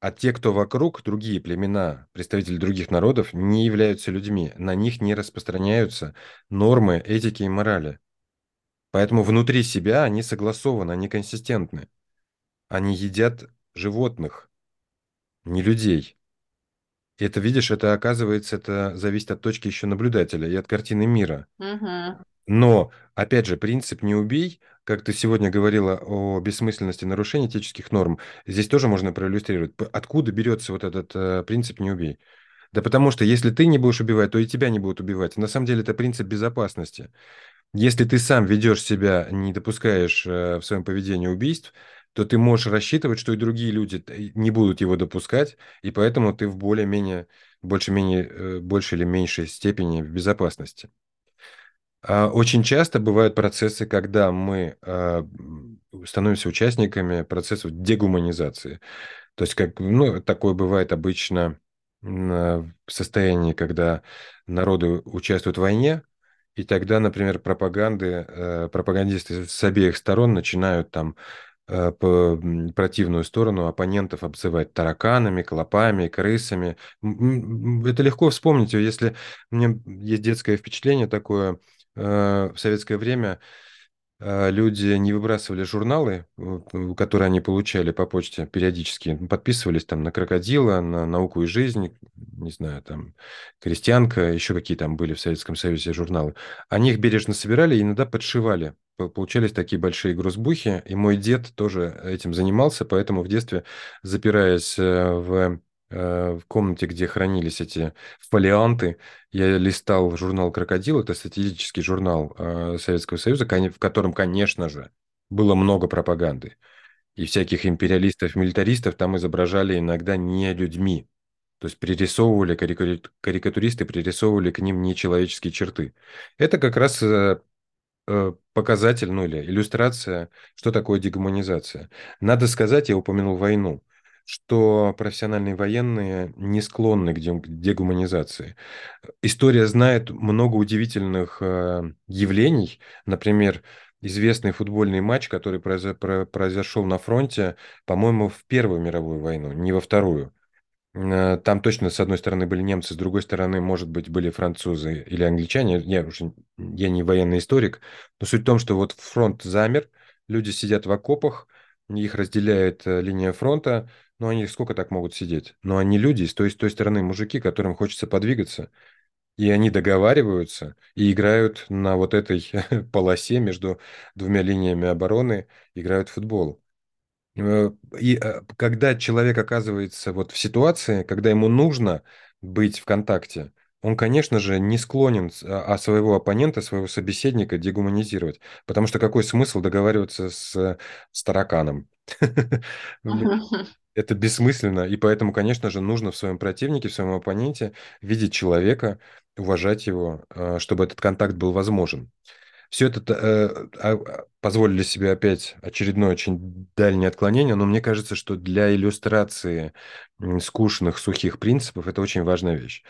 А те, кто вокруг, другие племена, представители других народов, не являются людьми. На них не распространяются нормы этики и морали. Поэтому внутри себя они согласованы, они консистентны. Они едят животных, не людей. И это, видишь, это оказывается, это зависит от точки еще наблюдателя и от картины мира. Угу. Но, опять же, принцип «не убей», как ты сегодня говорила о бессмысленности нарушения этических норм, здесь тоже можно проиллюстрировать. Откуда берется вот этот э, принцип «не убей»? Да потому что если ты не будешь убивать, то и тебя не будут убивать. На самом деле это принцип безопасности. Если ты сам ведешь себя, не допускаешь э, в своем поведении убийств, то ты можешь рассчитывать, что и другие люди не будут его допускать, и поэтому ты в более-менее, больше-менее, э, большей или меньшей степени в безопасности. А, Очень часто бывают процессы, когда мы м, становимся участниками процессов дегуманизации. То есть, как, ну, такое бывает обычно в состоянии, когда народы участвуют в войне, и тогда, например, пропаганды, э, пропагандисты с обеих сторон начинают там э, по противную сторону оппонентов обзывать тараканами, клопами, крысами. Это легко вспомнить, если у меня есть детское впечатление такое, э, в советское время люди не выбрасывали журналы, э, которые они получали по почте периодически, подписывались там на «Крокодила», на «Науку и жизнь», не знаю, там «Крестьянка», еще какие там были в Советском Союзе журналы. Они их бережно собирали и иногда подшивали. По- Получались такие большие грузбухи, и мой дед тоже этим занимался, поэтому в детстве, запираясь э, в э, в комнате, где хранились эти фолианты, я листал журнал «Крокодил», это статистический журнал э, Советского Союза, в котором, конечно же, было много пропаганды. И всяких империалистов, милитаристов там изображали иногда не людьми. То есть пририсовывали, карикатури- карикатуристы пририсовывали к ним нечеловеческие черты. Это как раз э, э, показатель, ну или иллюстрация, что такое дегуманизация. Надо сказать, я упомянул войну, что профессиональные военные не склонны к де- к дегуманизации. История знает много удивительных э, явлений. Например, известный футбольный матч, который произо- про- произошел на фронте, по-моему, в Первую мировую войну, не во Вторую. Э, Там точно с одной стороны были немцы, с другой стороны, может быть, были французы или англичане. Я уже я не военный историк, но суть в том, что вот фронт замер, люди сидят в окопах, их разделяет э, линия фронта, но они сколько так могут сидеть? Но они люди, с той, с той стороны мужики, которым хочется подвигаться. И они договариваются и играют на вот этой полосе между двумя линиями обороны, играют в футбол. Э, И э, когда человек оказывается вот в ситуации, когда ему нужно быть в контакте, он, конечно же, не склонен а а своего оппонента, своего собеседника дегуманизировать. Потому что какой смысл договариваться с, с тараканом? Это бессмысленно, и поэтому, конечно же, нужно в своем противнике, в своем оппоненте видеть человека, уважать его, э, чтобы этот контакт был возможен. Все это э, а- а, позволили себе опять очередное очень дальнее отклонение, но мне кажется, что для иллюстрации скучных, сухих принципов это очень важная вещь.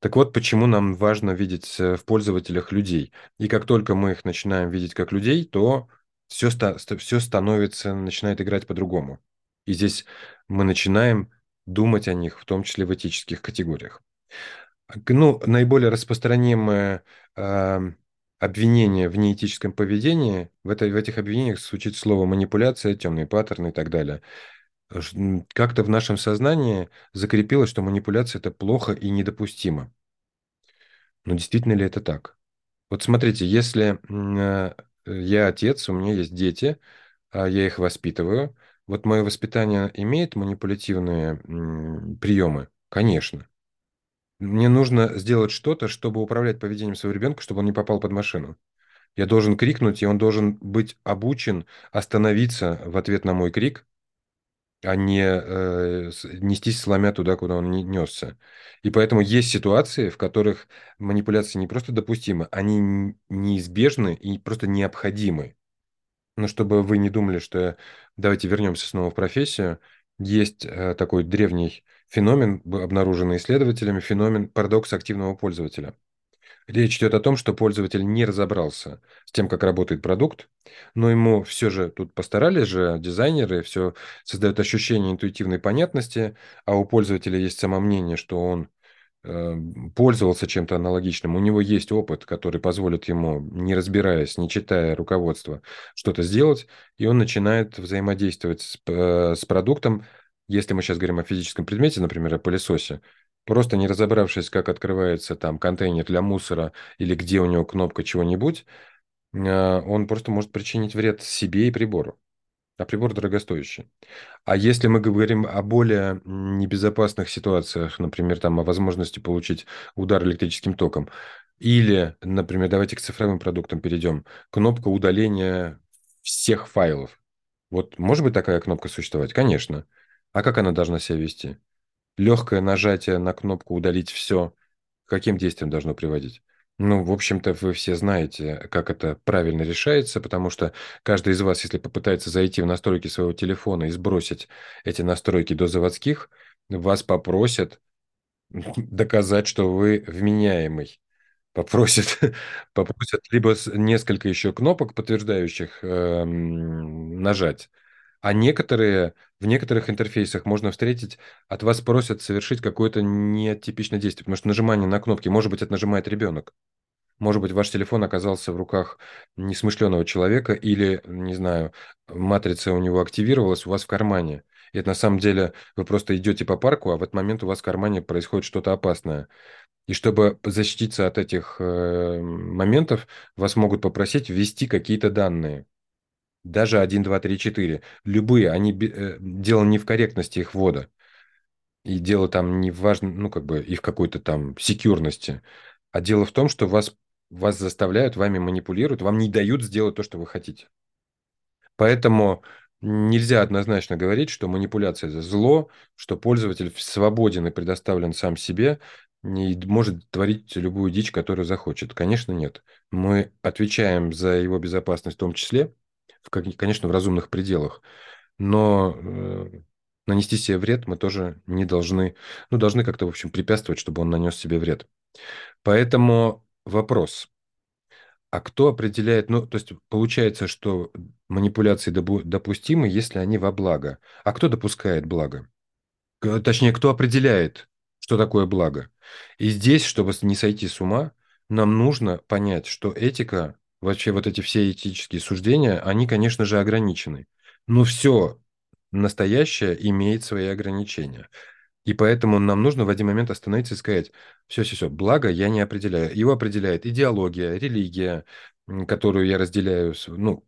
Так вот, почему нам важно видеть э, в пользователях людей. И как только мы их начинаем видеть как людей, то все, все становится, начинает играть по-другому. И здесь мы начинаем думать о них, в том числе в этических категориях. Ну, наиболее распространимое ам, обвинение в неэтическом поведении, в, этой, в этих обвинениях звучит слово манипуляция, темные паттерны и так далее. Как-то в нашем сознании закрепилось, что манипуляция– это плохо и недопустимо. Но действительно ли это так? Вот смотрите, если э, я отец, у меня есть дети, а я их воспитываю, вот мое воспитание имеет манипулятивные приемы? Конечно. Мне нужно сделать что-то, чтобы управлять поведением своего ребенка, чтобы он не попал под машину. Я должен крикнуть, и он должен быть обучен остановиться в ответ на мой крик, а не э, нестись сломя туда, куда он не несся. И поэтому есть ситуации, в которых манипуляции не просто допустимы, они неизбежны и просто необходимы. Но чтобы вы не думали, что давайте вернемся снова в профессию, есть э, такой древний феномен, обнаруженный исследователями, феномен парадокс активного пользователя. Речь идет о том, что пользователь не разобрался с тем, как работает продукт, но ему все же тут постарались же дизайнеры, все создают ощущение интуитивной понятности, а у пользователя есть самомнение, что он пользовался чем-то аналогичным, у него есть опыт, который позволит ему, не разбираясь, не читая руководство, что-то сделать, и он начинает взаимодействовать с, э, с продуктом. Если мы сейчас говорим о физическом предмете, например, о пылесосе, просто не разобравшись, как открывается там контейнер для мусора или где у него кнопка чего-нибудь, э, он просто может причинить вред себе и прибору. А прибор дорогостоящий. А если мы говорим о более небезопасных ситуациях, например, там о возможности получить удар электрическим током, или, например, давайте к цифровым продуктам перейдем, кнопка удаления всех файлов. Вот может быть такая кнопка существовать? Конечно. А как она должна себя вести? Легкое нажатие на кнопку «Удалить все» каким действием должно приводить? Ну, в общем-то, вы все знаете, как это правильно решается, потому что каждый из вас, если попытается зайти в настройки своего телефона и сбросить эти настройки до заводских, вас попросят доказать, что вы вменяемый. Попросят, попросят либо несколько еще кнопок, подтверждающих э, нажать, а некоторые, в некоторых интерфейсах можно встретить, от вас просят совершить какое-то нетипичное действие, потому что нажимание на кнопки, может быть, это нажимает ребенок. Может быть, ваш телефон оказался в руках несмышленого человека или, не знаю, матрица у него активировалась у вас в кармане. И это на самом деле вы просто идете по парку, а в этот момент у вас в кармане происходит что-то опасное. И чтобы защититься от этих э, моментов, вас могут попросить ввести какие-то данные даже 1, 2, 3, 4, любые, они, э, дело не в корректности их ввода, и дело там не важно, ну, как бы, и в какой-то там секьюрности, а дело в том, что вас, вас заставляют, вами манипулируют, вам не дают сделать то, что вы хотите. Поэтому нельзя однозначно говорить, что манипуляция – это зло, что пользователь свободен и предоставлен сам себе, и может творить любую дичь, которую захочет. Конечно, нет. Мы отвечаем за его безопасность в том числе, конечно, в разумных пределах. Но э, нанести себе вред мы тоже не должны, ну, должны как-то, в общем, препятствовать, чтобы он нанес себе вред. Поэтому вопрос. А кто определяет, ну, то есть получается, что манипуляции допустимы, если они во благо. А кто допускает благо? Точнее, кто определяет, что такое благо? И здесь, чтобы не сойти с ума, нам нужно понять, что этика вообще вот эти все этические суждения, они, конечно же, ограничены. Но все настоящее имеет свои ограничения. И поэтому нам нужно в один момент остановиться и сказать, все, все, все, благо я не определяю. Его определяет идеология, религия, которую я разделяю, ну,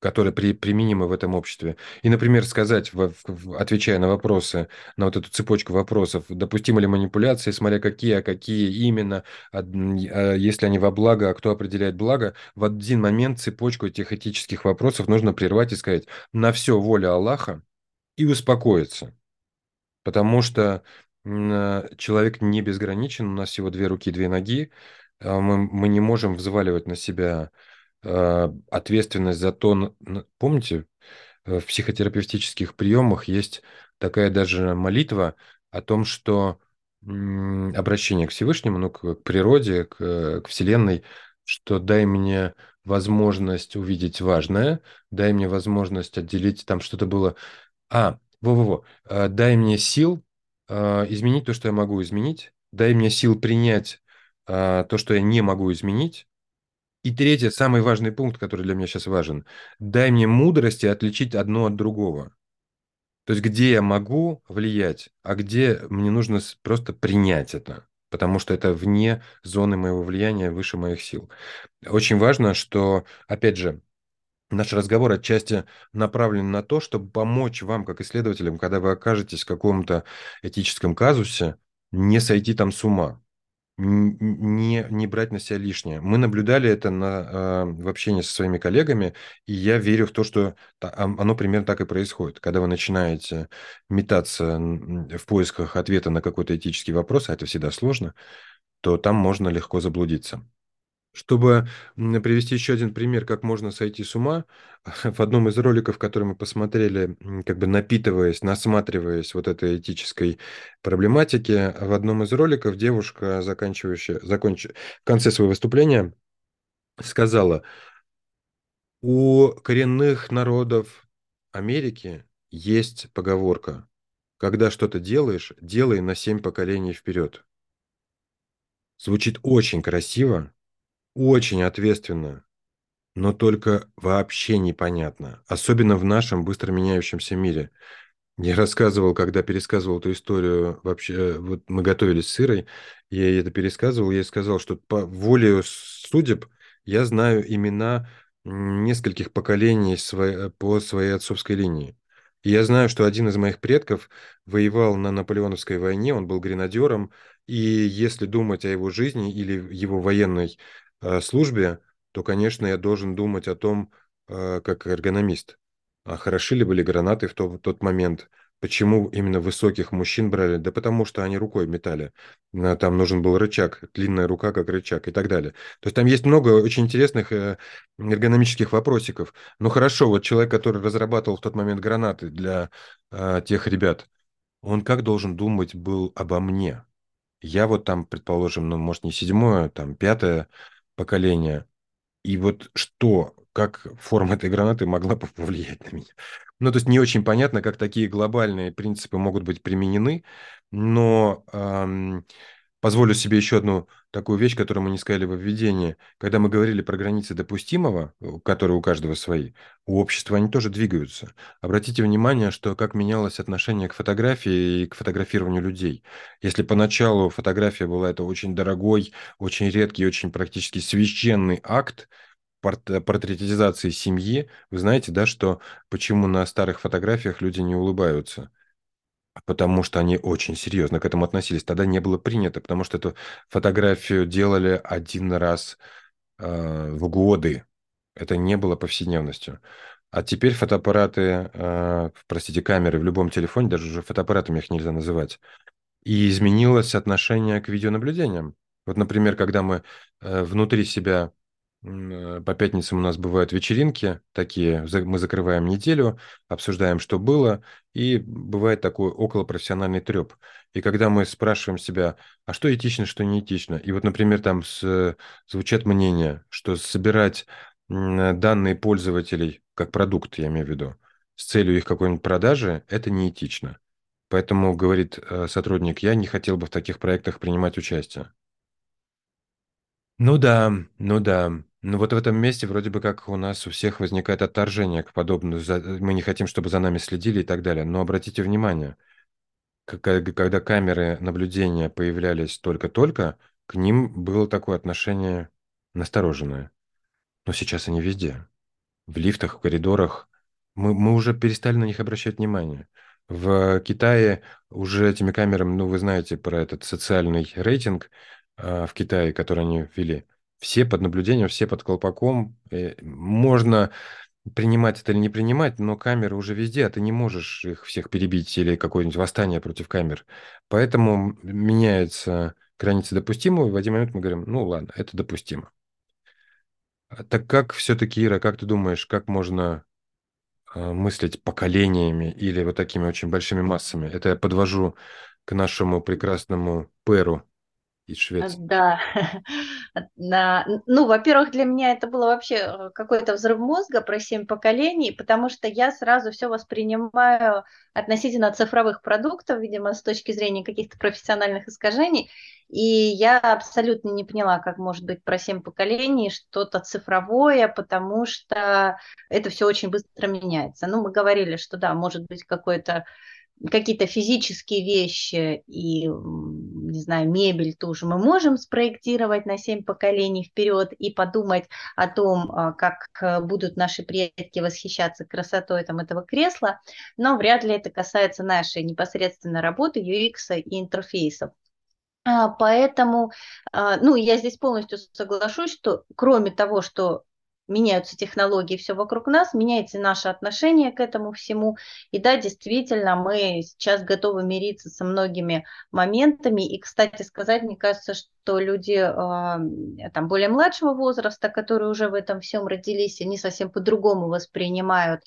которые при, применимы в этом обществе. И, например, сказать, в, в, отвечая на вопросы, на вот эту цепочку вопросов, допустимы ли манипуляции, смотря какие, а какие именно, а, а если они во благо, а кто определяет благо, в один момент цепочку этих этических вопросов нужно прервать и сказать на все воля Аллаха и успокоиться. Потому что человек не безграничен, у нас всего две руки, две ноги, а мы, мы не можем взваливать на себя Э, ответственность за то, помните, э, в психотерапевтических приемах есть такая даже молитва о том, что обращение к Всевышнему, ну, к природе, к, к Вселенной, что дай мне возможность увидеть важное, дай мне возможность отделить, там что-то было, а, во-во-во, э, дай мне сил изменить то, что я могу изменить, дай мне сил принять то, что я не могу изменить, и третье, самый важный пункт, который для меня сейчас важен. Дай мне мудрости отличить одно от другого. То есть где я могу влиять, а где мне нужно просто принять это, потому что это вне зоны моего влияния, выше моих сил. Очень важно, что, опять же, наш разговор отчасти направлен на то, чтобы помочь вам, как исследователям, когда вы окажетесь в каком-то этическом казусе, не сойти там с ума не, не брать на себя лишнее. Мы наблюдали это на, в общении со своими коллегами, и я верю в то, что оно примерно так и происходит. Когда вы начинаете метаться в поисках ответа на какой-то этический вопрос, а это всегда сложно, то там можно легко заблудиться. Чтобы привести еще один пример, как можно сойти с ума, в одном из роликов, который мы посмотрели, как бы напитываясь, насматриваясь вот этой этической проблематики, в одном из роликов девушка, заканчивающая, законч... в конце своего выступления, сказала, у коренных народов Америки есть поговорка, когда что-то делаешь, делай на семь поколений вперед. Звучит очень красиво, очень ответственно, но только вообще непонятно, особенно в нашем быстро меняющемся мире. Я рассказывал, когда пересказывал эту историю, вообще, вот мы готовились с Ирой, я ей это пересказывал, я ей сказал, что по воле судеб я знаю имена нескольких поколений своей, по своей отцовской линии. И я знаю, что один из моих предков воевал на Наполеоновской войне, он был гренадером, и если думать о его жизни или его военной э, службе, то, конечно, я должен думать о том, э, как эргономист. А хороши ли были гранаты в, то, в тот момент? Почему именно высоких мужчин брали? Да потому что они рукой метали. Там нужен был рычаг, длинная рука как рычаг и так далее. То есть там есть много очень интересных э, эргономических вопросиков. Ну хорошо, вот человек, который разрабатывал в тот момент гранаты для э, тех ребят, он как должен думать был обо мне? Я вот там, предположим, ну, может, не седьмое, там, пятое поколение. И вот что как форма этой гранаты могла бы повлиять на меня. Ну, то есть не очень понятно, как такие глобальные принципы могут быть применены, но эм, позволю себе еще одну такую вещь, которую мы не сказали во введении. Когда мы говорили про границы допустимого, которые у каждого свои, у общества они тоже двигаются. Обратите внимание, что как менялось отношение к фотографии и к фотографированию людей. Если поначалу фотография была это очень дорогой, очень редкий, очень практически священный акт, портретизации семьи, вы знаете, да, что почему на старых фотографиях люди не улыбаются? Потому что они очень серьезно к этому относились. Тогда не было принято, потому что эту фотографию делали один раз э, в годы. Это не было повседневностью. А теперь фотоаппараты, э, простите, камеры в любом телефоне, даже уже фотоаппаратами их нельзя называть. И изменилось отношение к видеонаблюдениям. Вот, например, когда мы э, внутри себя по пятницам у нас бывают вечеринки такие, мы закрываем неделю, обсуждаем, что было, и бывает такой околопрофессиональный треп. И когда мы спрашиваем себя, а что этично, что не этично, и вот, например, там с, звучат мнения, что собирать данные пользователей как продукт, я имею в виду, с целью их какой-нибудь продажи, это неэтично. Поэтому, говорит э, сотрудник, я не хотел бы в таких проектах принимать участие. Ну да, ну да. Ну вот в этом месте вроде бы как у нас у всех возникает отторжение к подобному. Мы не хотим, чтобы за нами следили и так далее. Но обратите внимание, когда камеры наблюдения появлялись только-только, к ним было такое отношение настороженное. Но сейчас они везде. В лифтах, в коридорах. Мы, мы уже перестали на них обращать внимание. В Китае уже этими камерами, ну вы знаете про этот социальный рейтинг – а, в Китае, который они ввели. Все под наблюдением, все под колпаком. Э, можно принимать это или не принимать, но камеры уже везде, а ты не можешь их всех перебить или какое-нибудь восстание против камер. Поэтому меняется граница допустимого, и в один момент мы говорим, ну ладно, это допустимо. А так как все-таки, Ира, как ты думаешь, как можно э, мыслить поколениями или вот такими очень большими массами? Это я подвожу к нашему прекрасному Перу, из Швеции? Да, ну, во-первых, для меня это было вообще э, какой-то взрыв мозга про семь поколений, потому что я сразу все воспринимаю относительно цифровых продуктов, видимо, с точки зрения каких-то профессиональных искажений, и я абсолютно не поняла, как может быть про семь поколений что-то цифровое, потому что это все очень быстро меняется. Ну, мы говорили, что да, может быть какой-то какие-то физические вещи и, не знаю, мебель тоже мы можем спроектировать на 7 поколений вперед и подумать о том, а, как будут наши предки восхищаться красотой там, этого кресла, но вряд ли это касается нашей непосредственной работы UX и интерфейсов. А, поэтому, а, ну, я здесь полностью соглашусь, что кроме того, что меняются технологии, все вокруг нас, меняется наше отношение к этому всему. И да, действительно, мы сейчас готовы мириться со многими моментами. И, кстати сказать, мне кажется, что люди там более младшего возраста, которые уже в этом всем родились, они совсем по-другому воспринимают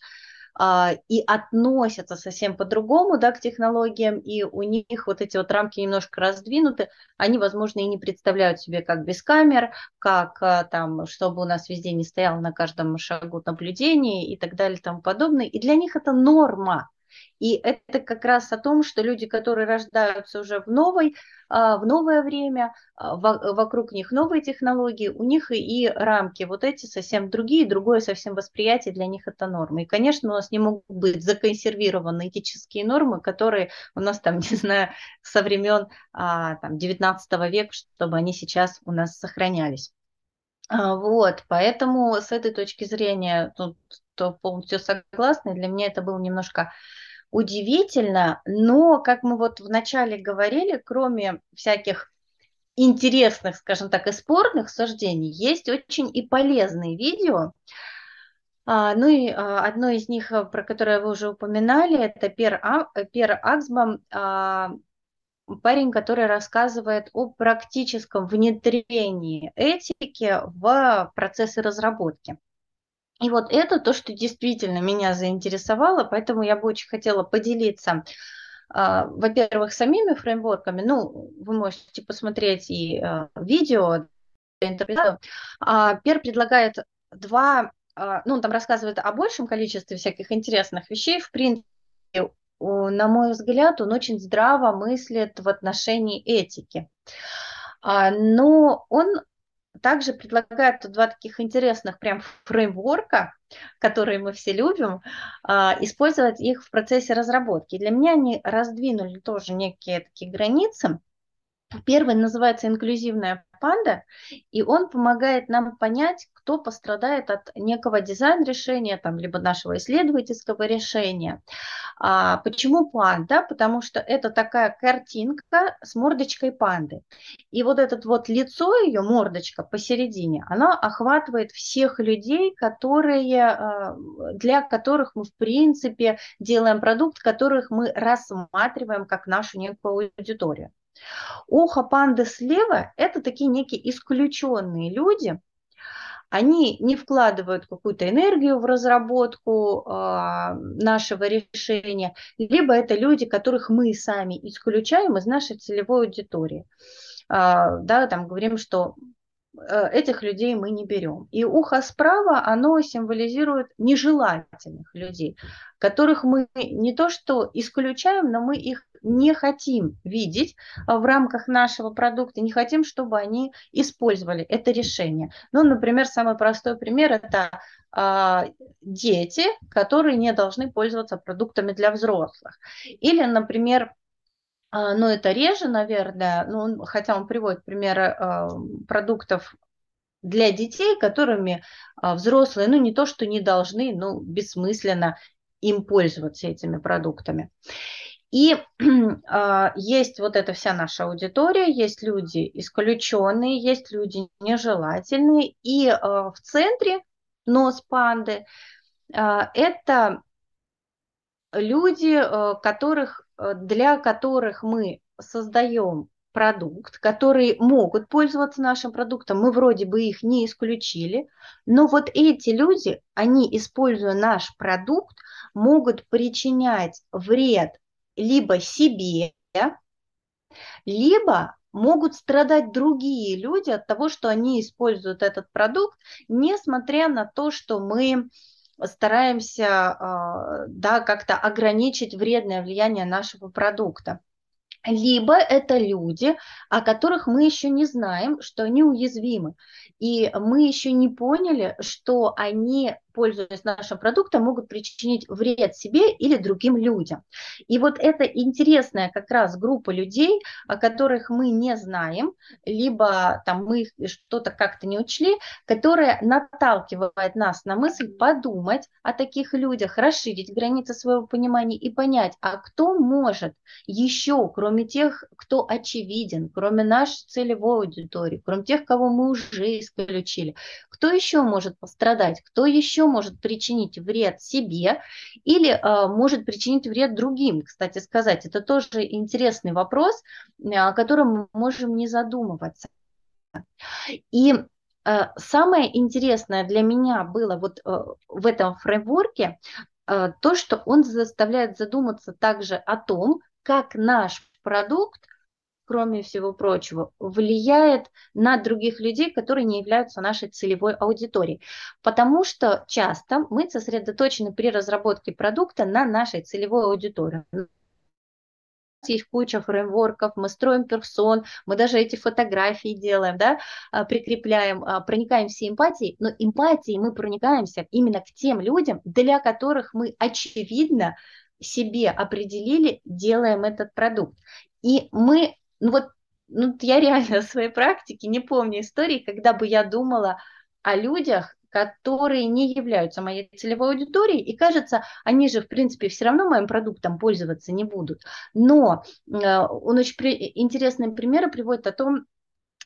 и относятся совсем по-другому да, к технологиям, и у них вот эти вот рамки немножко раздвинуты, они, возможно, и не представляют себе, как без камер, как а, там, чтобы у нас везде не стояло на каждом шагу наблюдение и так далее и тому подобное. И для них это норма. И это как раз о том, что люди, которые рождаются уже в новой, а, в новое время, а, вокруг них новые технологии, у них и рамки вот эти совсем другие, другое совсем восприятие для них это нормы. И, конечно, у нас не могут быть законсервированы этические нормы, которые у нас там, не знаю, со времен а, там, 19 века, чтобы они сейчас у нас сохранялись. Вот, поэтому с этой точки зрения тут то полностью согласна. Для меня это было немножко удивительно, но, как мы вот вначале говорили, кроме всяких интересных, скажем так, и спорных суждений, есть очень и полезные видео. А, ну и а, одно из них, э, про которое вы уже упоминали, это Пер, а, Пер Аксбам, а, парень, который рассказывает о практическом внедрении этики в процессы разработки. И вот это то, что действительно меня заинтересовало, поэтому я бы очень хотела поделиться, а, во-первых, самими фреймворками. Ну, вы можете посмотреть и а, видео, интерпретацию. А, Пер предлагает два, ну, он там рассказывает о большем количестве всяких интересных вещей. В принципе, на мой взгляд, он очень здраво мыслит в отношении этики. Но он также предлагает два таких интересных прям фреймворка, которые мы все любим, а, использовать их в процессе разработки. Для меня они раздвинули тоже некие такие границы. Первый называется инклюзивная панда, и он помогает нам понять, кто пострадает от некого дизайн-решения, там, либо нашего исследовательского решения. А, почему панда? Потому что это такая картинка с мордочкой панды. И вот это вот лицо ее, мордочка посередине, она охватывает всех людей, которые, а, для которых мы, в принципе, делаем продукт, которых мы рассматриваем как нашу некую аудиторию. Ухо панды слева – это такие некие исключенные люди, они не вкладывают какую-то энергию в разработку э, нашего решения, либо это люди, которых мы сами исключаем из нашей целевой аудитории. Э, да, там говорим, что этих людей мы не берем. И ухо справа, оно символизирует нежелательных людей, которых мы не то что исключаем, но мы их не хотим видеть э, в рамках нашего продукта, не хотим, чтобы они использовали это решение. Ну, например, самый простой пример – это а, дети, которые не должны пользоваться продуктами для взрослых. Или, например, а, но это реже, наверное, ну, хотя он приводит примеры а, продуктов для детей, которыми а, взрослые, ну, не то, что не должны, но бессмысленно им пользоваться этими продуктами. И э, есть вот эта вся наша аудитория, есть люди исключенные, есть люди нежелательные. И э, в центре нос панды э, это люди, э, которых для которых мы создаем продукт, которые могут пользоваться нашим продуктом, мы вроде бы их не исключили, но вот эти люди, они, используя наш продукт, могут причинять вред либо себе, либо могут страдать другие люди от того, что они используют этот продукт, несмотря на то, что мы стараемся а, да, как-то ограничить вредное влияние нашего продукта либо это люди, о которых мы еще не знаем, что они уязвимы. И мы еще не поняли, что они, пользуясь нашим продуктом, могут причинить вред себе или другим людям. И вот это интересная как раз группа людей, о которых мы не знаем, либо там мы что-то как-то не учли, которая наталкивает нас на мысль подумать о таких людях, расширить границы своего понимания и понять, а кто может еще, кроме тех, кто очевиден, кроме нашей целевой аудитории, кроме тех, кого мы уже исключили. Кто еще может пострадать? Кто еще может причинить вред себе или э, может причинить вред другим? Кстати сказать, это тоже интересный вопрос, о котором мы можем не задумываться. И э, самое интересное для меня было вот в этом фреймворке то, что он заставляет задуматься также о том, как наш продукт кроме всего прочего, влияет на других людей, которые не являются нашей целевой аудиторией. Потому что часто мы сосредоточены при разработке продукта на нашей целевой аудитории есть куча фреймворков, мы строим персон, мы даже эти фотографии делаем, да, а, прикрепляем, а, проникаемся эмпатией, но эмпатией мы проникаемся именно к тем людям, для которых мы, очевидно, себе определили, делаем этот продукт. И мы, ну вот, ну я реально в своей практике не помню истории, когда бы я думала о людях, которые не являются моей целевой аудиторией, и кажется, они же, в принципе, все равно моим продуктом пользоваться не будут. Но э, он очень при, интересные примеры приводит о том,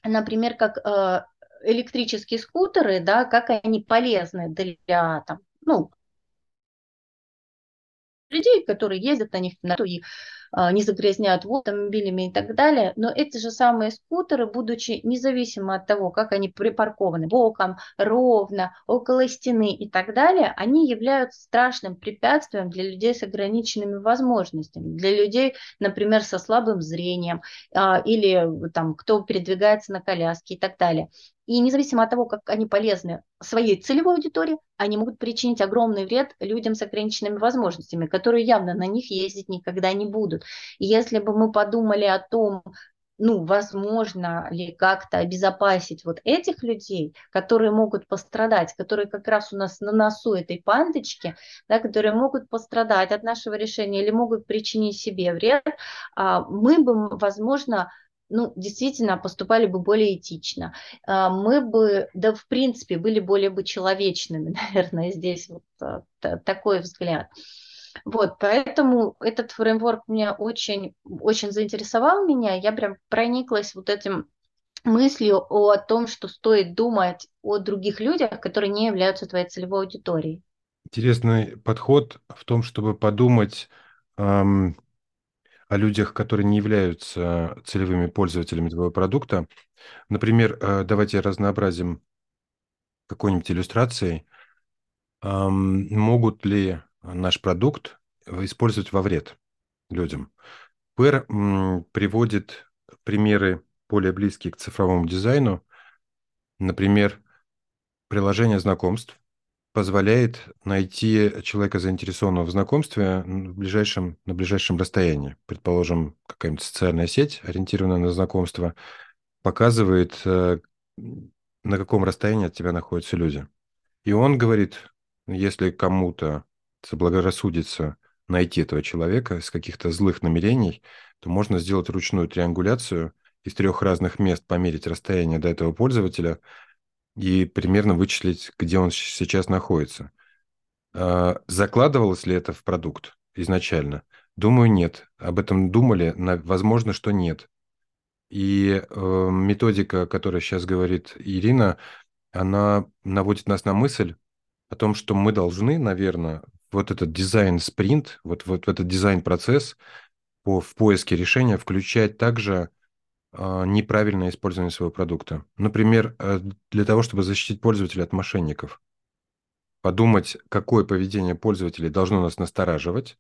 например, как э, электрические скутеры, да, как они полезны для там, ну, людей, которые ездят на них на и не загрязняют воду автомобилями и так далее. Но эти же самые скутеры, будучи независимо от того, как они припаркованы боком, ровно, около стены и так далее, они являются страшным препятствием для людей с ограниченными возможностями, для людей, например, со слабым зрением а, или там, кто передвигается на коляске и так далее. И независимо от того, как они полезны своей целевой аудитории, они могут причинить огромный вред людям с ограниченными возможностями, которые явно на них ездить никогда не будут. Если бы мы подумали о том, ну, возможно ли как-то обезопасить вот этих людей, которые могут пострадать, которые как раз у нас на носу этой пандочки, да, которые могут пострадать от нашего решения или могут причинить себе вред, а, мы бы, возможно, ну, действительно поступали бы более этично. А, мы бы, да, в принципе, были более бы человечными, наверное, здесь вот а, такой взгляд. Вот, поэтому этот фреймворк меня очень, очень заинтересовал меня. Я прям прониклась вот этим мыслью о том, что стоит думать о других людях, которые не являются твоей целевой аудиторией. Интересный подход в том, чтобы подумать эм, о людях, которые не являются целевыми пользователями твоего продукта. Например, э, давайте разнообразим какой-нибудь иллюстрацией. Могут ли наш продукт использовать во вред людям? Пэр приводит примеры более близкие к цифровому дизайну. Например, приложение знакомств, позволяет найти человека, заинтересованного в знакомстве, в ближайшем, на ближайшем расстоянии. Предположим, какая-нибудь социальная сеть, ориентированная на знакомство, показывает, э, на каком расстоянии от тебя находятся люди. И он говорит, если кому-то заблагорассудится найти этого человека с каких-то злых намерений, то можно сделать ручную триангуляцию из трех разных мест, померить расстояние до этого пользователя – и примерно вычислить, где он сейчас находится. А, закладывалось ли это в продукт изначально? Думаю, нет. Об этом думали, возможно, что нет. И э, методика, которая сейчас говорит Ирина, она наводит нас на мысль о том, что мы должны, наверное, вот этот дизайн-спринт, вот, вот этот дизайн-процесс по, в поиске решения включать также а, неправильное использование своего продукта. Например, э, для того, чтобы защитить пользователя от мошенников. Подумать, какое поведение пользователей должно нас настораживать,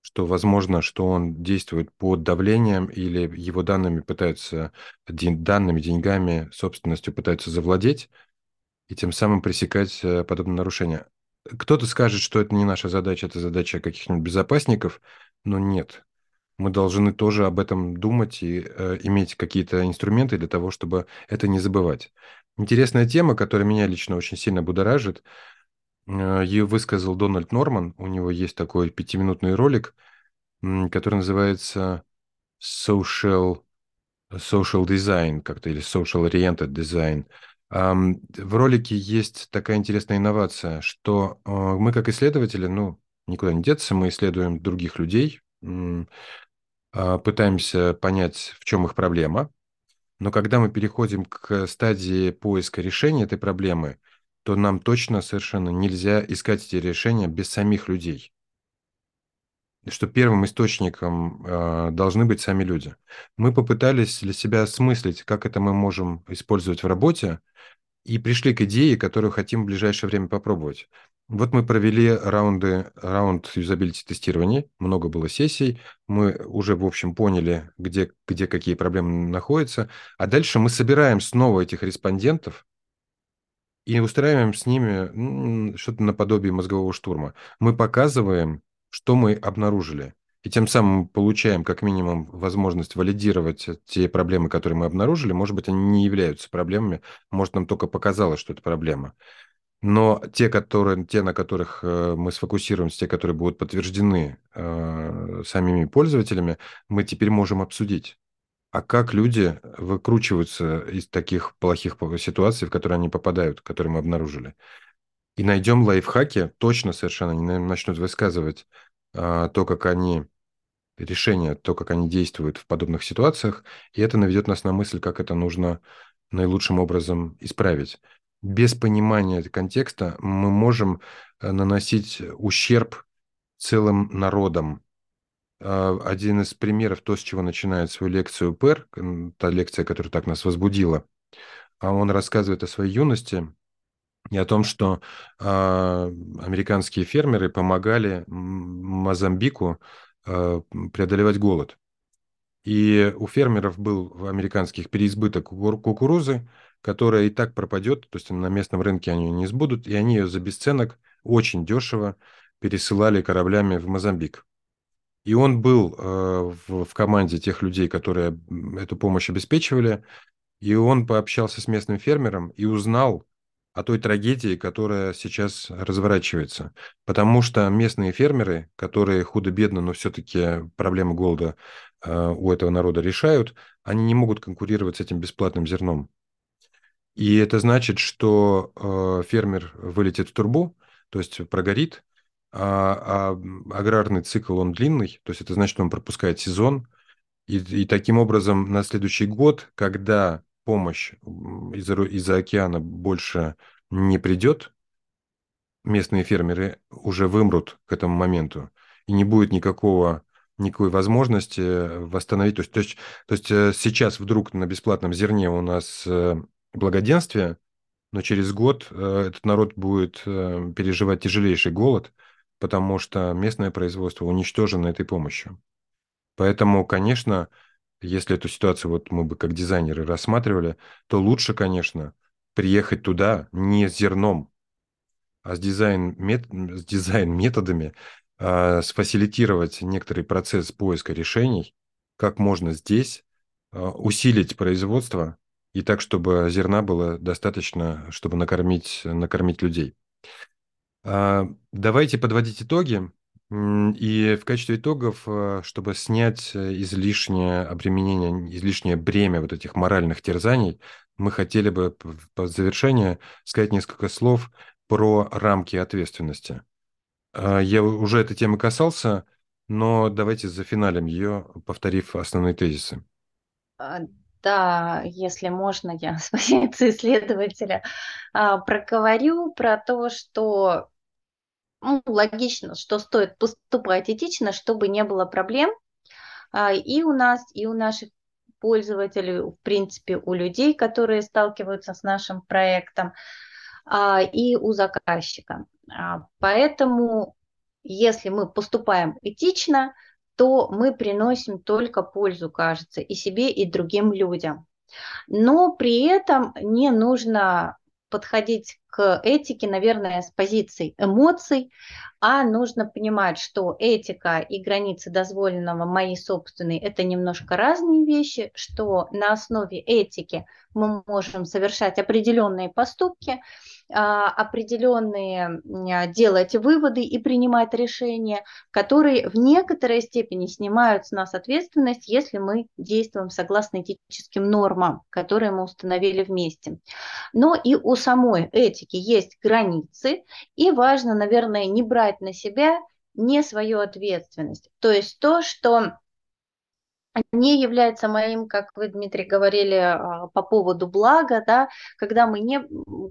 что возможно, что он действует под давлением или его данными пытаются, данными, деньгами, собственностью пытаются завладеть, и тем самым пресекать э, подобные нарушения. Кто-то скажет, что это не наша задача, это задача каких-нибудь безопасников, но нет мы должны тоже об этом думать и э, иметь какие-то инструменты для того, чтобы это не забывать. Интересная тема, которая меня лично очень сильно будоражит, э, ее высказал Дональд Норман. У него есть такой пятиминутный ролик, который называется Social, social Design как-то, или Social Oriented Design. В ролике есть такая интересная инновация, что э, мы как исследователи, ну, никуда не деться, мы исследуем других людей, а, пытаемся понять, в чем их проблема. Но когда мы переходим к стадии поиска решения этой проблемы, то нам точно совершенно нельзя искать эти решения без самих людей. Что первым источником э, должны быть сами люди. Мы попытались для себя осмыслить, как это мы можем использовать в работе, и пришли к идее, которую хотим в ближайшее время попробовать. Вот мы провели раунды, раунд юзабилити тестирования, много было сессий, мы уже, в общем, поняли, где, где какие проблемы находятся, а дальше мы собираем снова этих респондентов и устраиваем с ними что-то наподобие мозгового штурма. Мы показываем, что мы обнаружили, и тем самым получаем как минимум возможность валидировать те проблемы, которые мы обнаружили. Может быть, они не являются проблемами, может, нам только показалось, что это проблема. Но те, которые, те, на которых э, мы сфокусируемся, те, которые будут подтверждены э, самими пользователями, мы теперь можем обсудить. А как люди выкручиваются из таких плохих ситуаций, в которые они попадают, которые мы обнаружили? И найдем лайфхаки, точно совершенно не начнут высказывать э, то, как они решения, то, как они действуют в подобных ситуациях, и это наведет нас на мысль, как это нужно наилучшим образом исправить. Без понимания контекста мы можем э, наносить ущерб целым народам. А, один из примеров, то, с чего начинает свою лекцию Пер, та лекция, которая так нас возбудила, а он рассказывает о своей юности и о том, что а, американские фермеры помогали Мозамбику а, преодолевать голод. И у фермеров был американских переизбыток кукурузы, которая и так пропадет, то есть на местном рынке они не сбудут, и они ее за бесценок очень дешево пересылали кораблями в Мозамбик. И он был э, в, в команде тех людей, которые эту помощь обеспечивали, и он пообщался с местным фермером и узнал о той трагедии, которая сейчас разворачивается. Потому что местные фермеры, которые худо-бедно, но все-таки проблемы голода э, у этого народа решают, они не могут конкурировать с этим бесплатным зерном. И это значит, что э, фермер вылетит в турбу, то есть прогорит, а, а аграрный цикл, он длинный, то есть это значит, он пропускает сезон, и, и таким образом на следующий год, когда помощь из-за из океана больше не придет, местные фермеры уже вымрут к этому моменту, и не будет никакого никакой возможности восстановить. То есть, то есть, то есть э, сейчас вдруг на бесплатном зерне у нас э, благоденствие, но через год э, этот народ будет э, переживать тяжелейший голод, потому что местное производство уничтожено этой помощью. Поэтому, конечно, если эту ситуацию вот мы бы как дизайнеры рассматривали, то лучше, конечно, приехать туда не с зерном, а с дизайн, мет, с дизайн методами, а, сфасилитировать некоторый процесс поиска решений, как можно здесь а, усилить производство и так, чтобы зерна было достаточно, чтобы накормить, накормить людей. А, давайте подводить итоги. И в качестве итогов, а, чтобы снять излишнее обременение, излишнее бремя вот этих моральных терзаний, мы хотели бы по завершению сказать несколько слов про рамки ответственности. А, я уже этой темы касался, но давайте зафиналим ее, повторив основные тезисы. Да, если можно, я с позиции исследователя а, проговорю про то, что ну, логично, что стоит поступать этично, чтобы не было проблем а, и у нас, и у наших пользователей, в принципе, у людей, которые сталкиваются с нашим проектом, а, и у заказчика. А, поэтому, если мы поступаем этично, то мы приносим только пользу, кажется, и себе, и другим людям. Но при этом не нужно подходить к этике, наверное, с позицией эмоций, а нужно понимать, что этика и границы дозволенного мои собственные – это немножко разные вещи, что на основе этики мы можем совершать определенные поступки, а, определенные а, делать выводы и принимать решения, которые в некоторой степени снимают с нас ответственность, если мы действуем согласно этическим нормам, которые мы установили вместе. Но и у самой этики есть границы, и важно, наверное, не брать на себя не свою ответственность. То есть то, что не является моим, как вы, Дмитрий, говорили а, по поводу блага, да, когда мы не,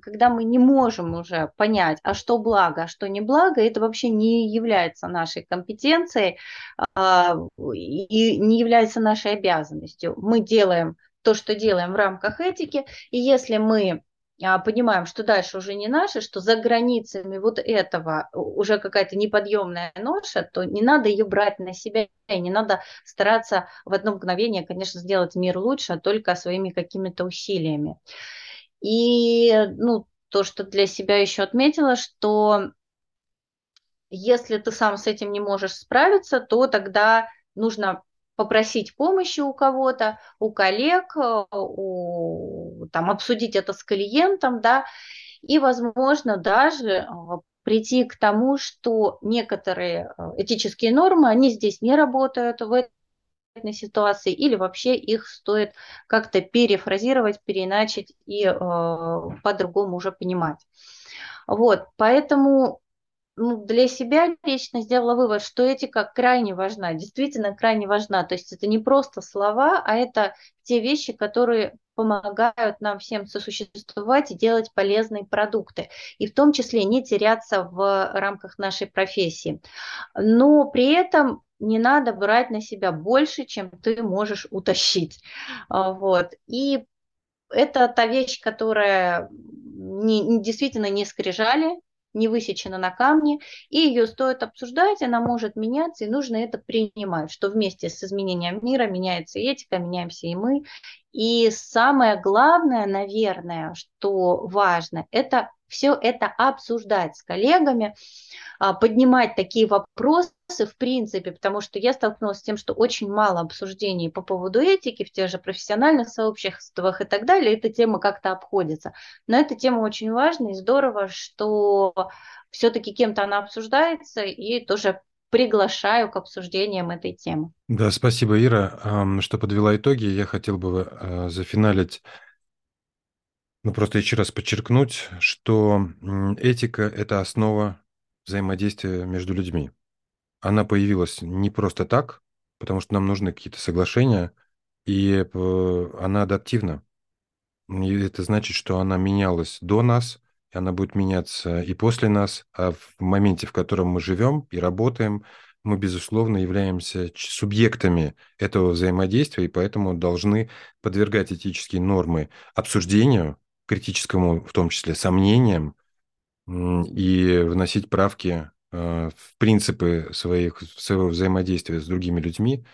когда мы не можем уже понять, а что благо, а что не благо, это вообще не является нашей компетенцией а, и не является нашей обязанностью. Мы делаем то, что делаем в рамках этики, и если мы понимаем, что дальше уже не наше, что за границами вот этого уже какая-то неподъемная ноша, то не надо ее брать на себя, и не надо стараться в одно мгновение, конечно, сделать мир лучше, а только своими какими-то усилиями. И ну, то, что для себя еще отметила, что если ты сам с этим не можешь справиться, то тогда нужно попросить помощи у кого-то, у коллег, э, у, там, обсудить это с клиентом, да, и, возможно, даже э, прийти к тому, что некоторые э, этические нормы, они здесь не работают в этой ситуации, или вообще их стоит как-то перефразировать, переиначить и э, по-другому уже понимать. Вот, поэтому ну, для себя лично сделала вывод, что этика крайне важна, действительно крайне важна. То есть это не просто слова, а это те вещи, которые помогают нам всем сосуществовать и делать полезные продукты, и в том числе не теряться в рамках нашей профессии. Но при этом не надо брать на себя больше, чем ты можешь утащить. А, вот. И это та вещь, которая не, действительно не скрижали, не высечена на камне, и ее стоит обсуждать, она может меняться, и нужно это принимать, что вместе с изменением мира меняется и этика, меняемся и мы. И самое главное, наверное, что важно, это все это обсуждать с коллегами, а, поднимать такие вопросы в принципе, потому что я столкнулась с тем, что очень мало обсуждений по поводу этики в тех же профессиональных сообществах и так далее. Эта тема как-то обходится. Но эта тема очень важна и здорово, что все-таки кем-то она обсуждается и тоже приглашаю к обсуждениям этой темы. Да, спасибо, Ира, что подвела итоги. Я хотел бы а, зафиналить ну, просто еще раз подчеркнуть, что этика – это основа взаимодействия между людьми. Она появилась не просто так, потому что нам нужны какие-то соглашения, и э, она адаптивна. И это значит, что она менялась до нас, она будет меняться и после нас, а в моменте, в котором мы живем и работаем, мы, безусловно, являемся субъектами этого взаимодействия, и поэтому должны подвергать этические нормы обсуждению, критическому, в том числе, сомнениям и вносить правки э, в принципы своих, своего взаимодействия с другими людьми,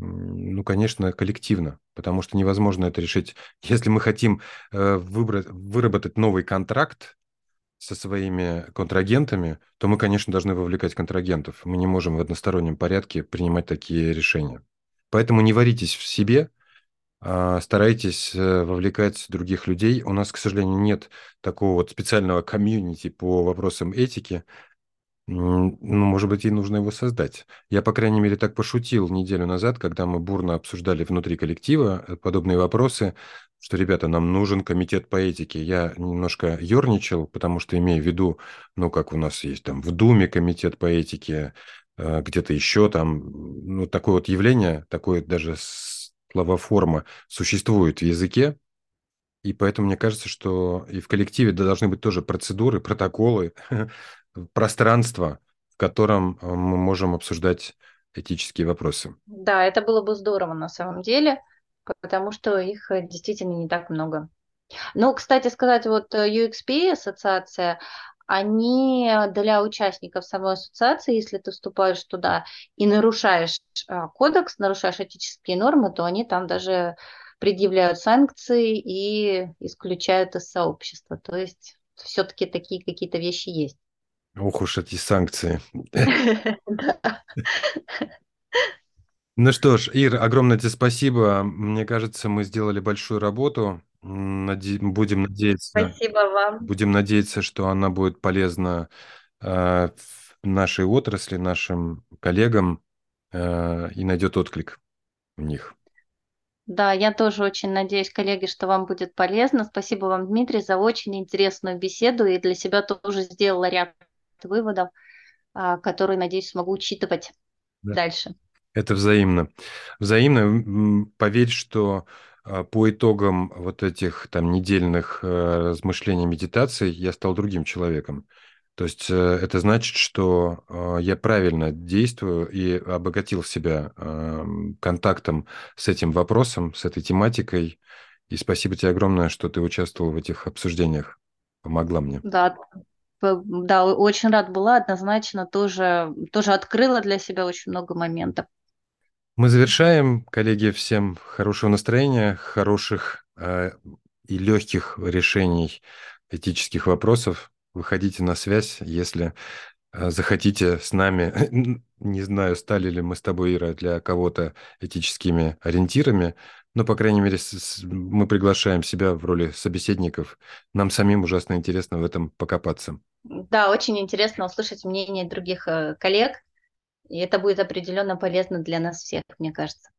ну, конечно, коллективно, потому что невозможно это решить. Если мы хотим э, выбрать, выработать новый контракт со своими контрагентами, то мы, конечно, должны вовлекать контрагентов. Мы не можем в одностороннем порядке принимать такие решения. Поэтому не варитесь в себе, а, старайтесь э, вовлекать других людей. У нас, к сожалению, нет такого вот специального комьюнити по вопросам этики. Ну, может быть, и нужно его создать. Я, по крайней мере, так пошутил неделю назад, когда мы бурно обсуждали внутри коллектива э, подобные вопросы, что, ребята, нам нужен комитет по этике. Я немножко ерничал, потому что имею в виду, ну, как у нас есть там в Думе комитет по этике, э, где-то еще там, ну, такое вот явление, такое даже словоформа существует в языке, и поэтому мне кажется, что и в коллективе должны быть тоже процедуры, протоколы, пространство, в котором э, мы можем обсуждать этические вопросы. Да, это было бы здорово на самом деле, потому что их э, действительно не так много. Ну, кстати сказать, вот э, UXP ассоциация, они для участников самой ассоциации, если ты вступаешь туда и нарушаешь кодекс, нарушаешь этические нормы, то они там даже предъявляют санкции и исключают из сообщества. То есть все-таки такие какие-то вещи есть. Ох уж эти санкции. Ну что ж, Ир, огромное тебе спасибо. Мне кажется, мы сделали большую работу. Будем надеяться. Спасибо вам. Будем надеяться, что она будет полезна э, нашей отрасли, нашим коллегам э, и найдет отклик у них. Да, я тоже очень надеюсь, коллеги, что вам будет полезно. Спасибо вам, Дмитрий, за очень интересную беседу и для себя тоже сделала ряд выводов, а, которые, надеюсь, смогу учитывать да. дальше. Это взаимно. Взаимно. Поверь, что а, по итогам вот этих там недельных э, размышлений, медитаций я стал другим человеком. То есть э, это значит, что а, я правильно действую и обогатил себя контактом с этим вопросом, с этой тематикой. И спасибо тебе огромное, что ты участвовал в этих обсуждениях. Помогла мне. Да, да, очень рад была, однозначно тоже, тоже открыла для себя очень много моментов. Мы завершаем, коллеги, всем хорошего настроения, хороших э, и легких решений этических вопросов. Выходите на связь, если э, захотите с нами. Не знаю, стали ли мы с тобой, Ира, для кого-то этическими ориентирами, но, по крайней мере, мы приглашаем себя в роли собеседников. Нам самим ужасно интересно в этом покопаться. Да, очень интересно услышать мнение других э, коллег, и это будет определенно полезно для нас всех, мне кажется.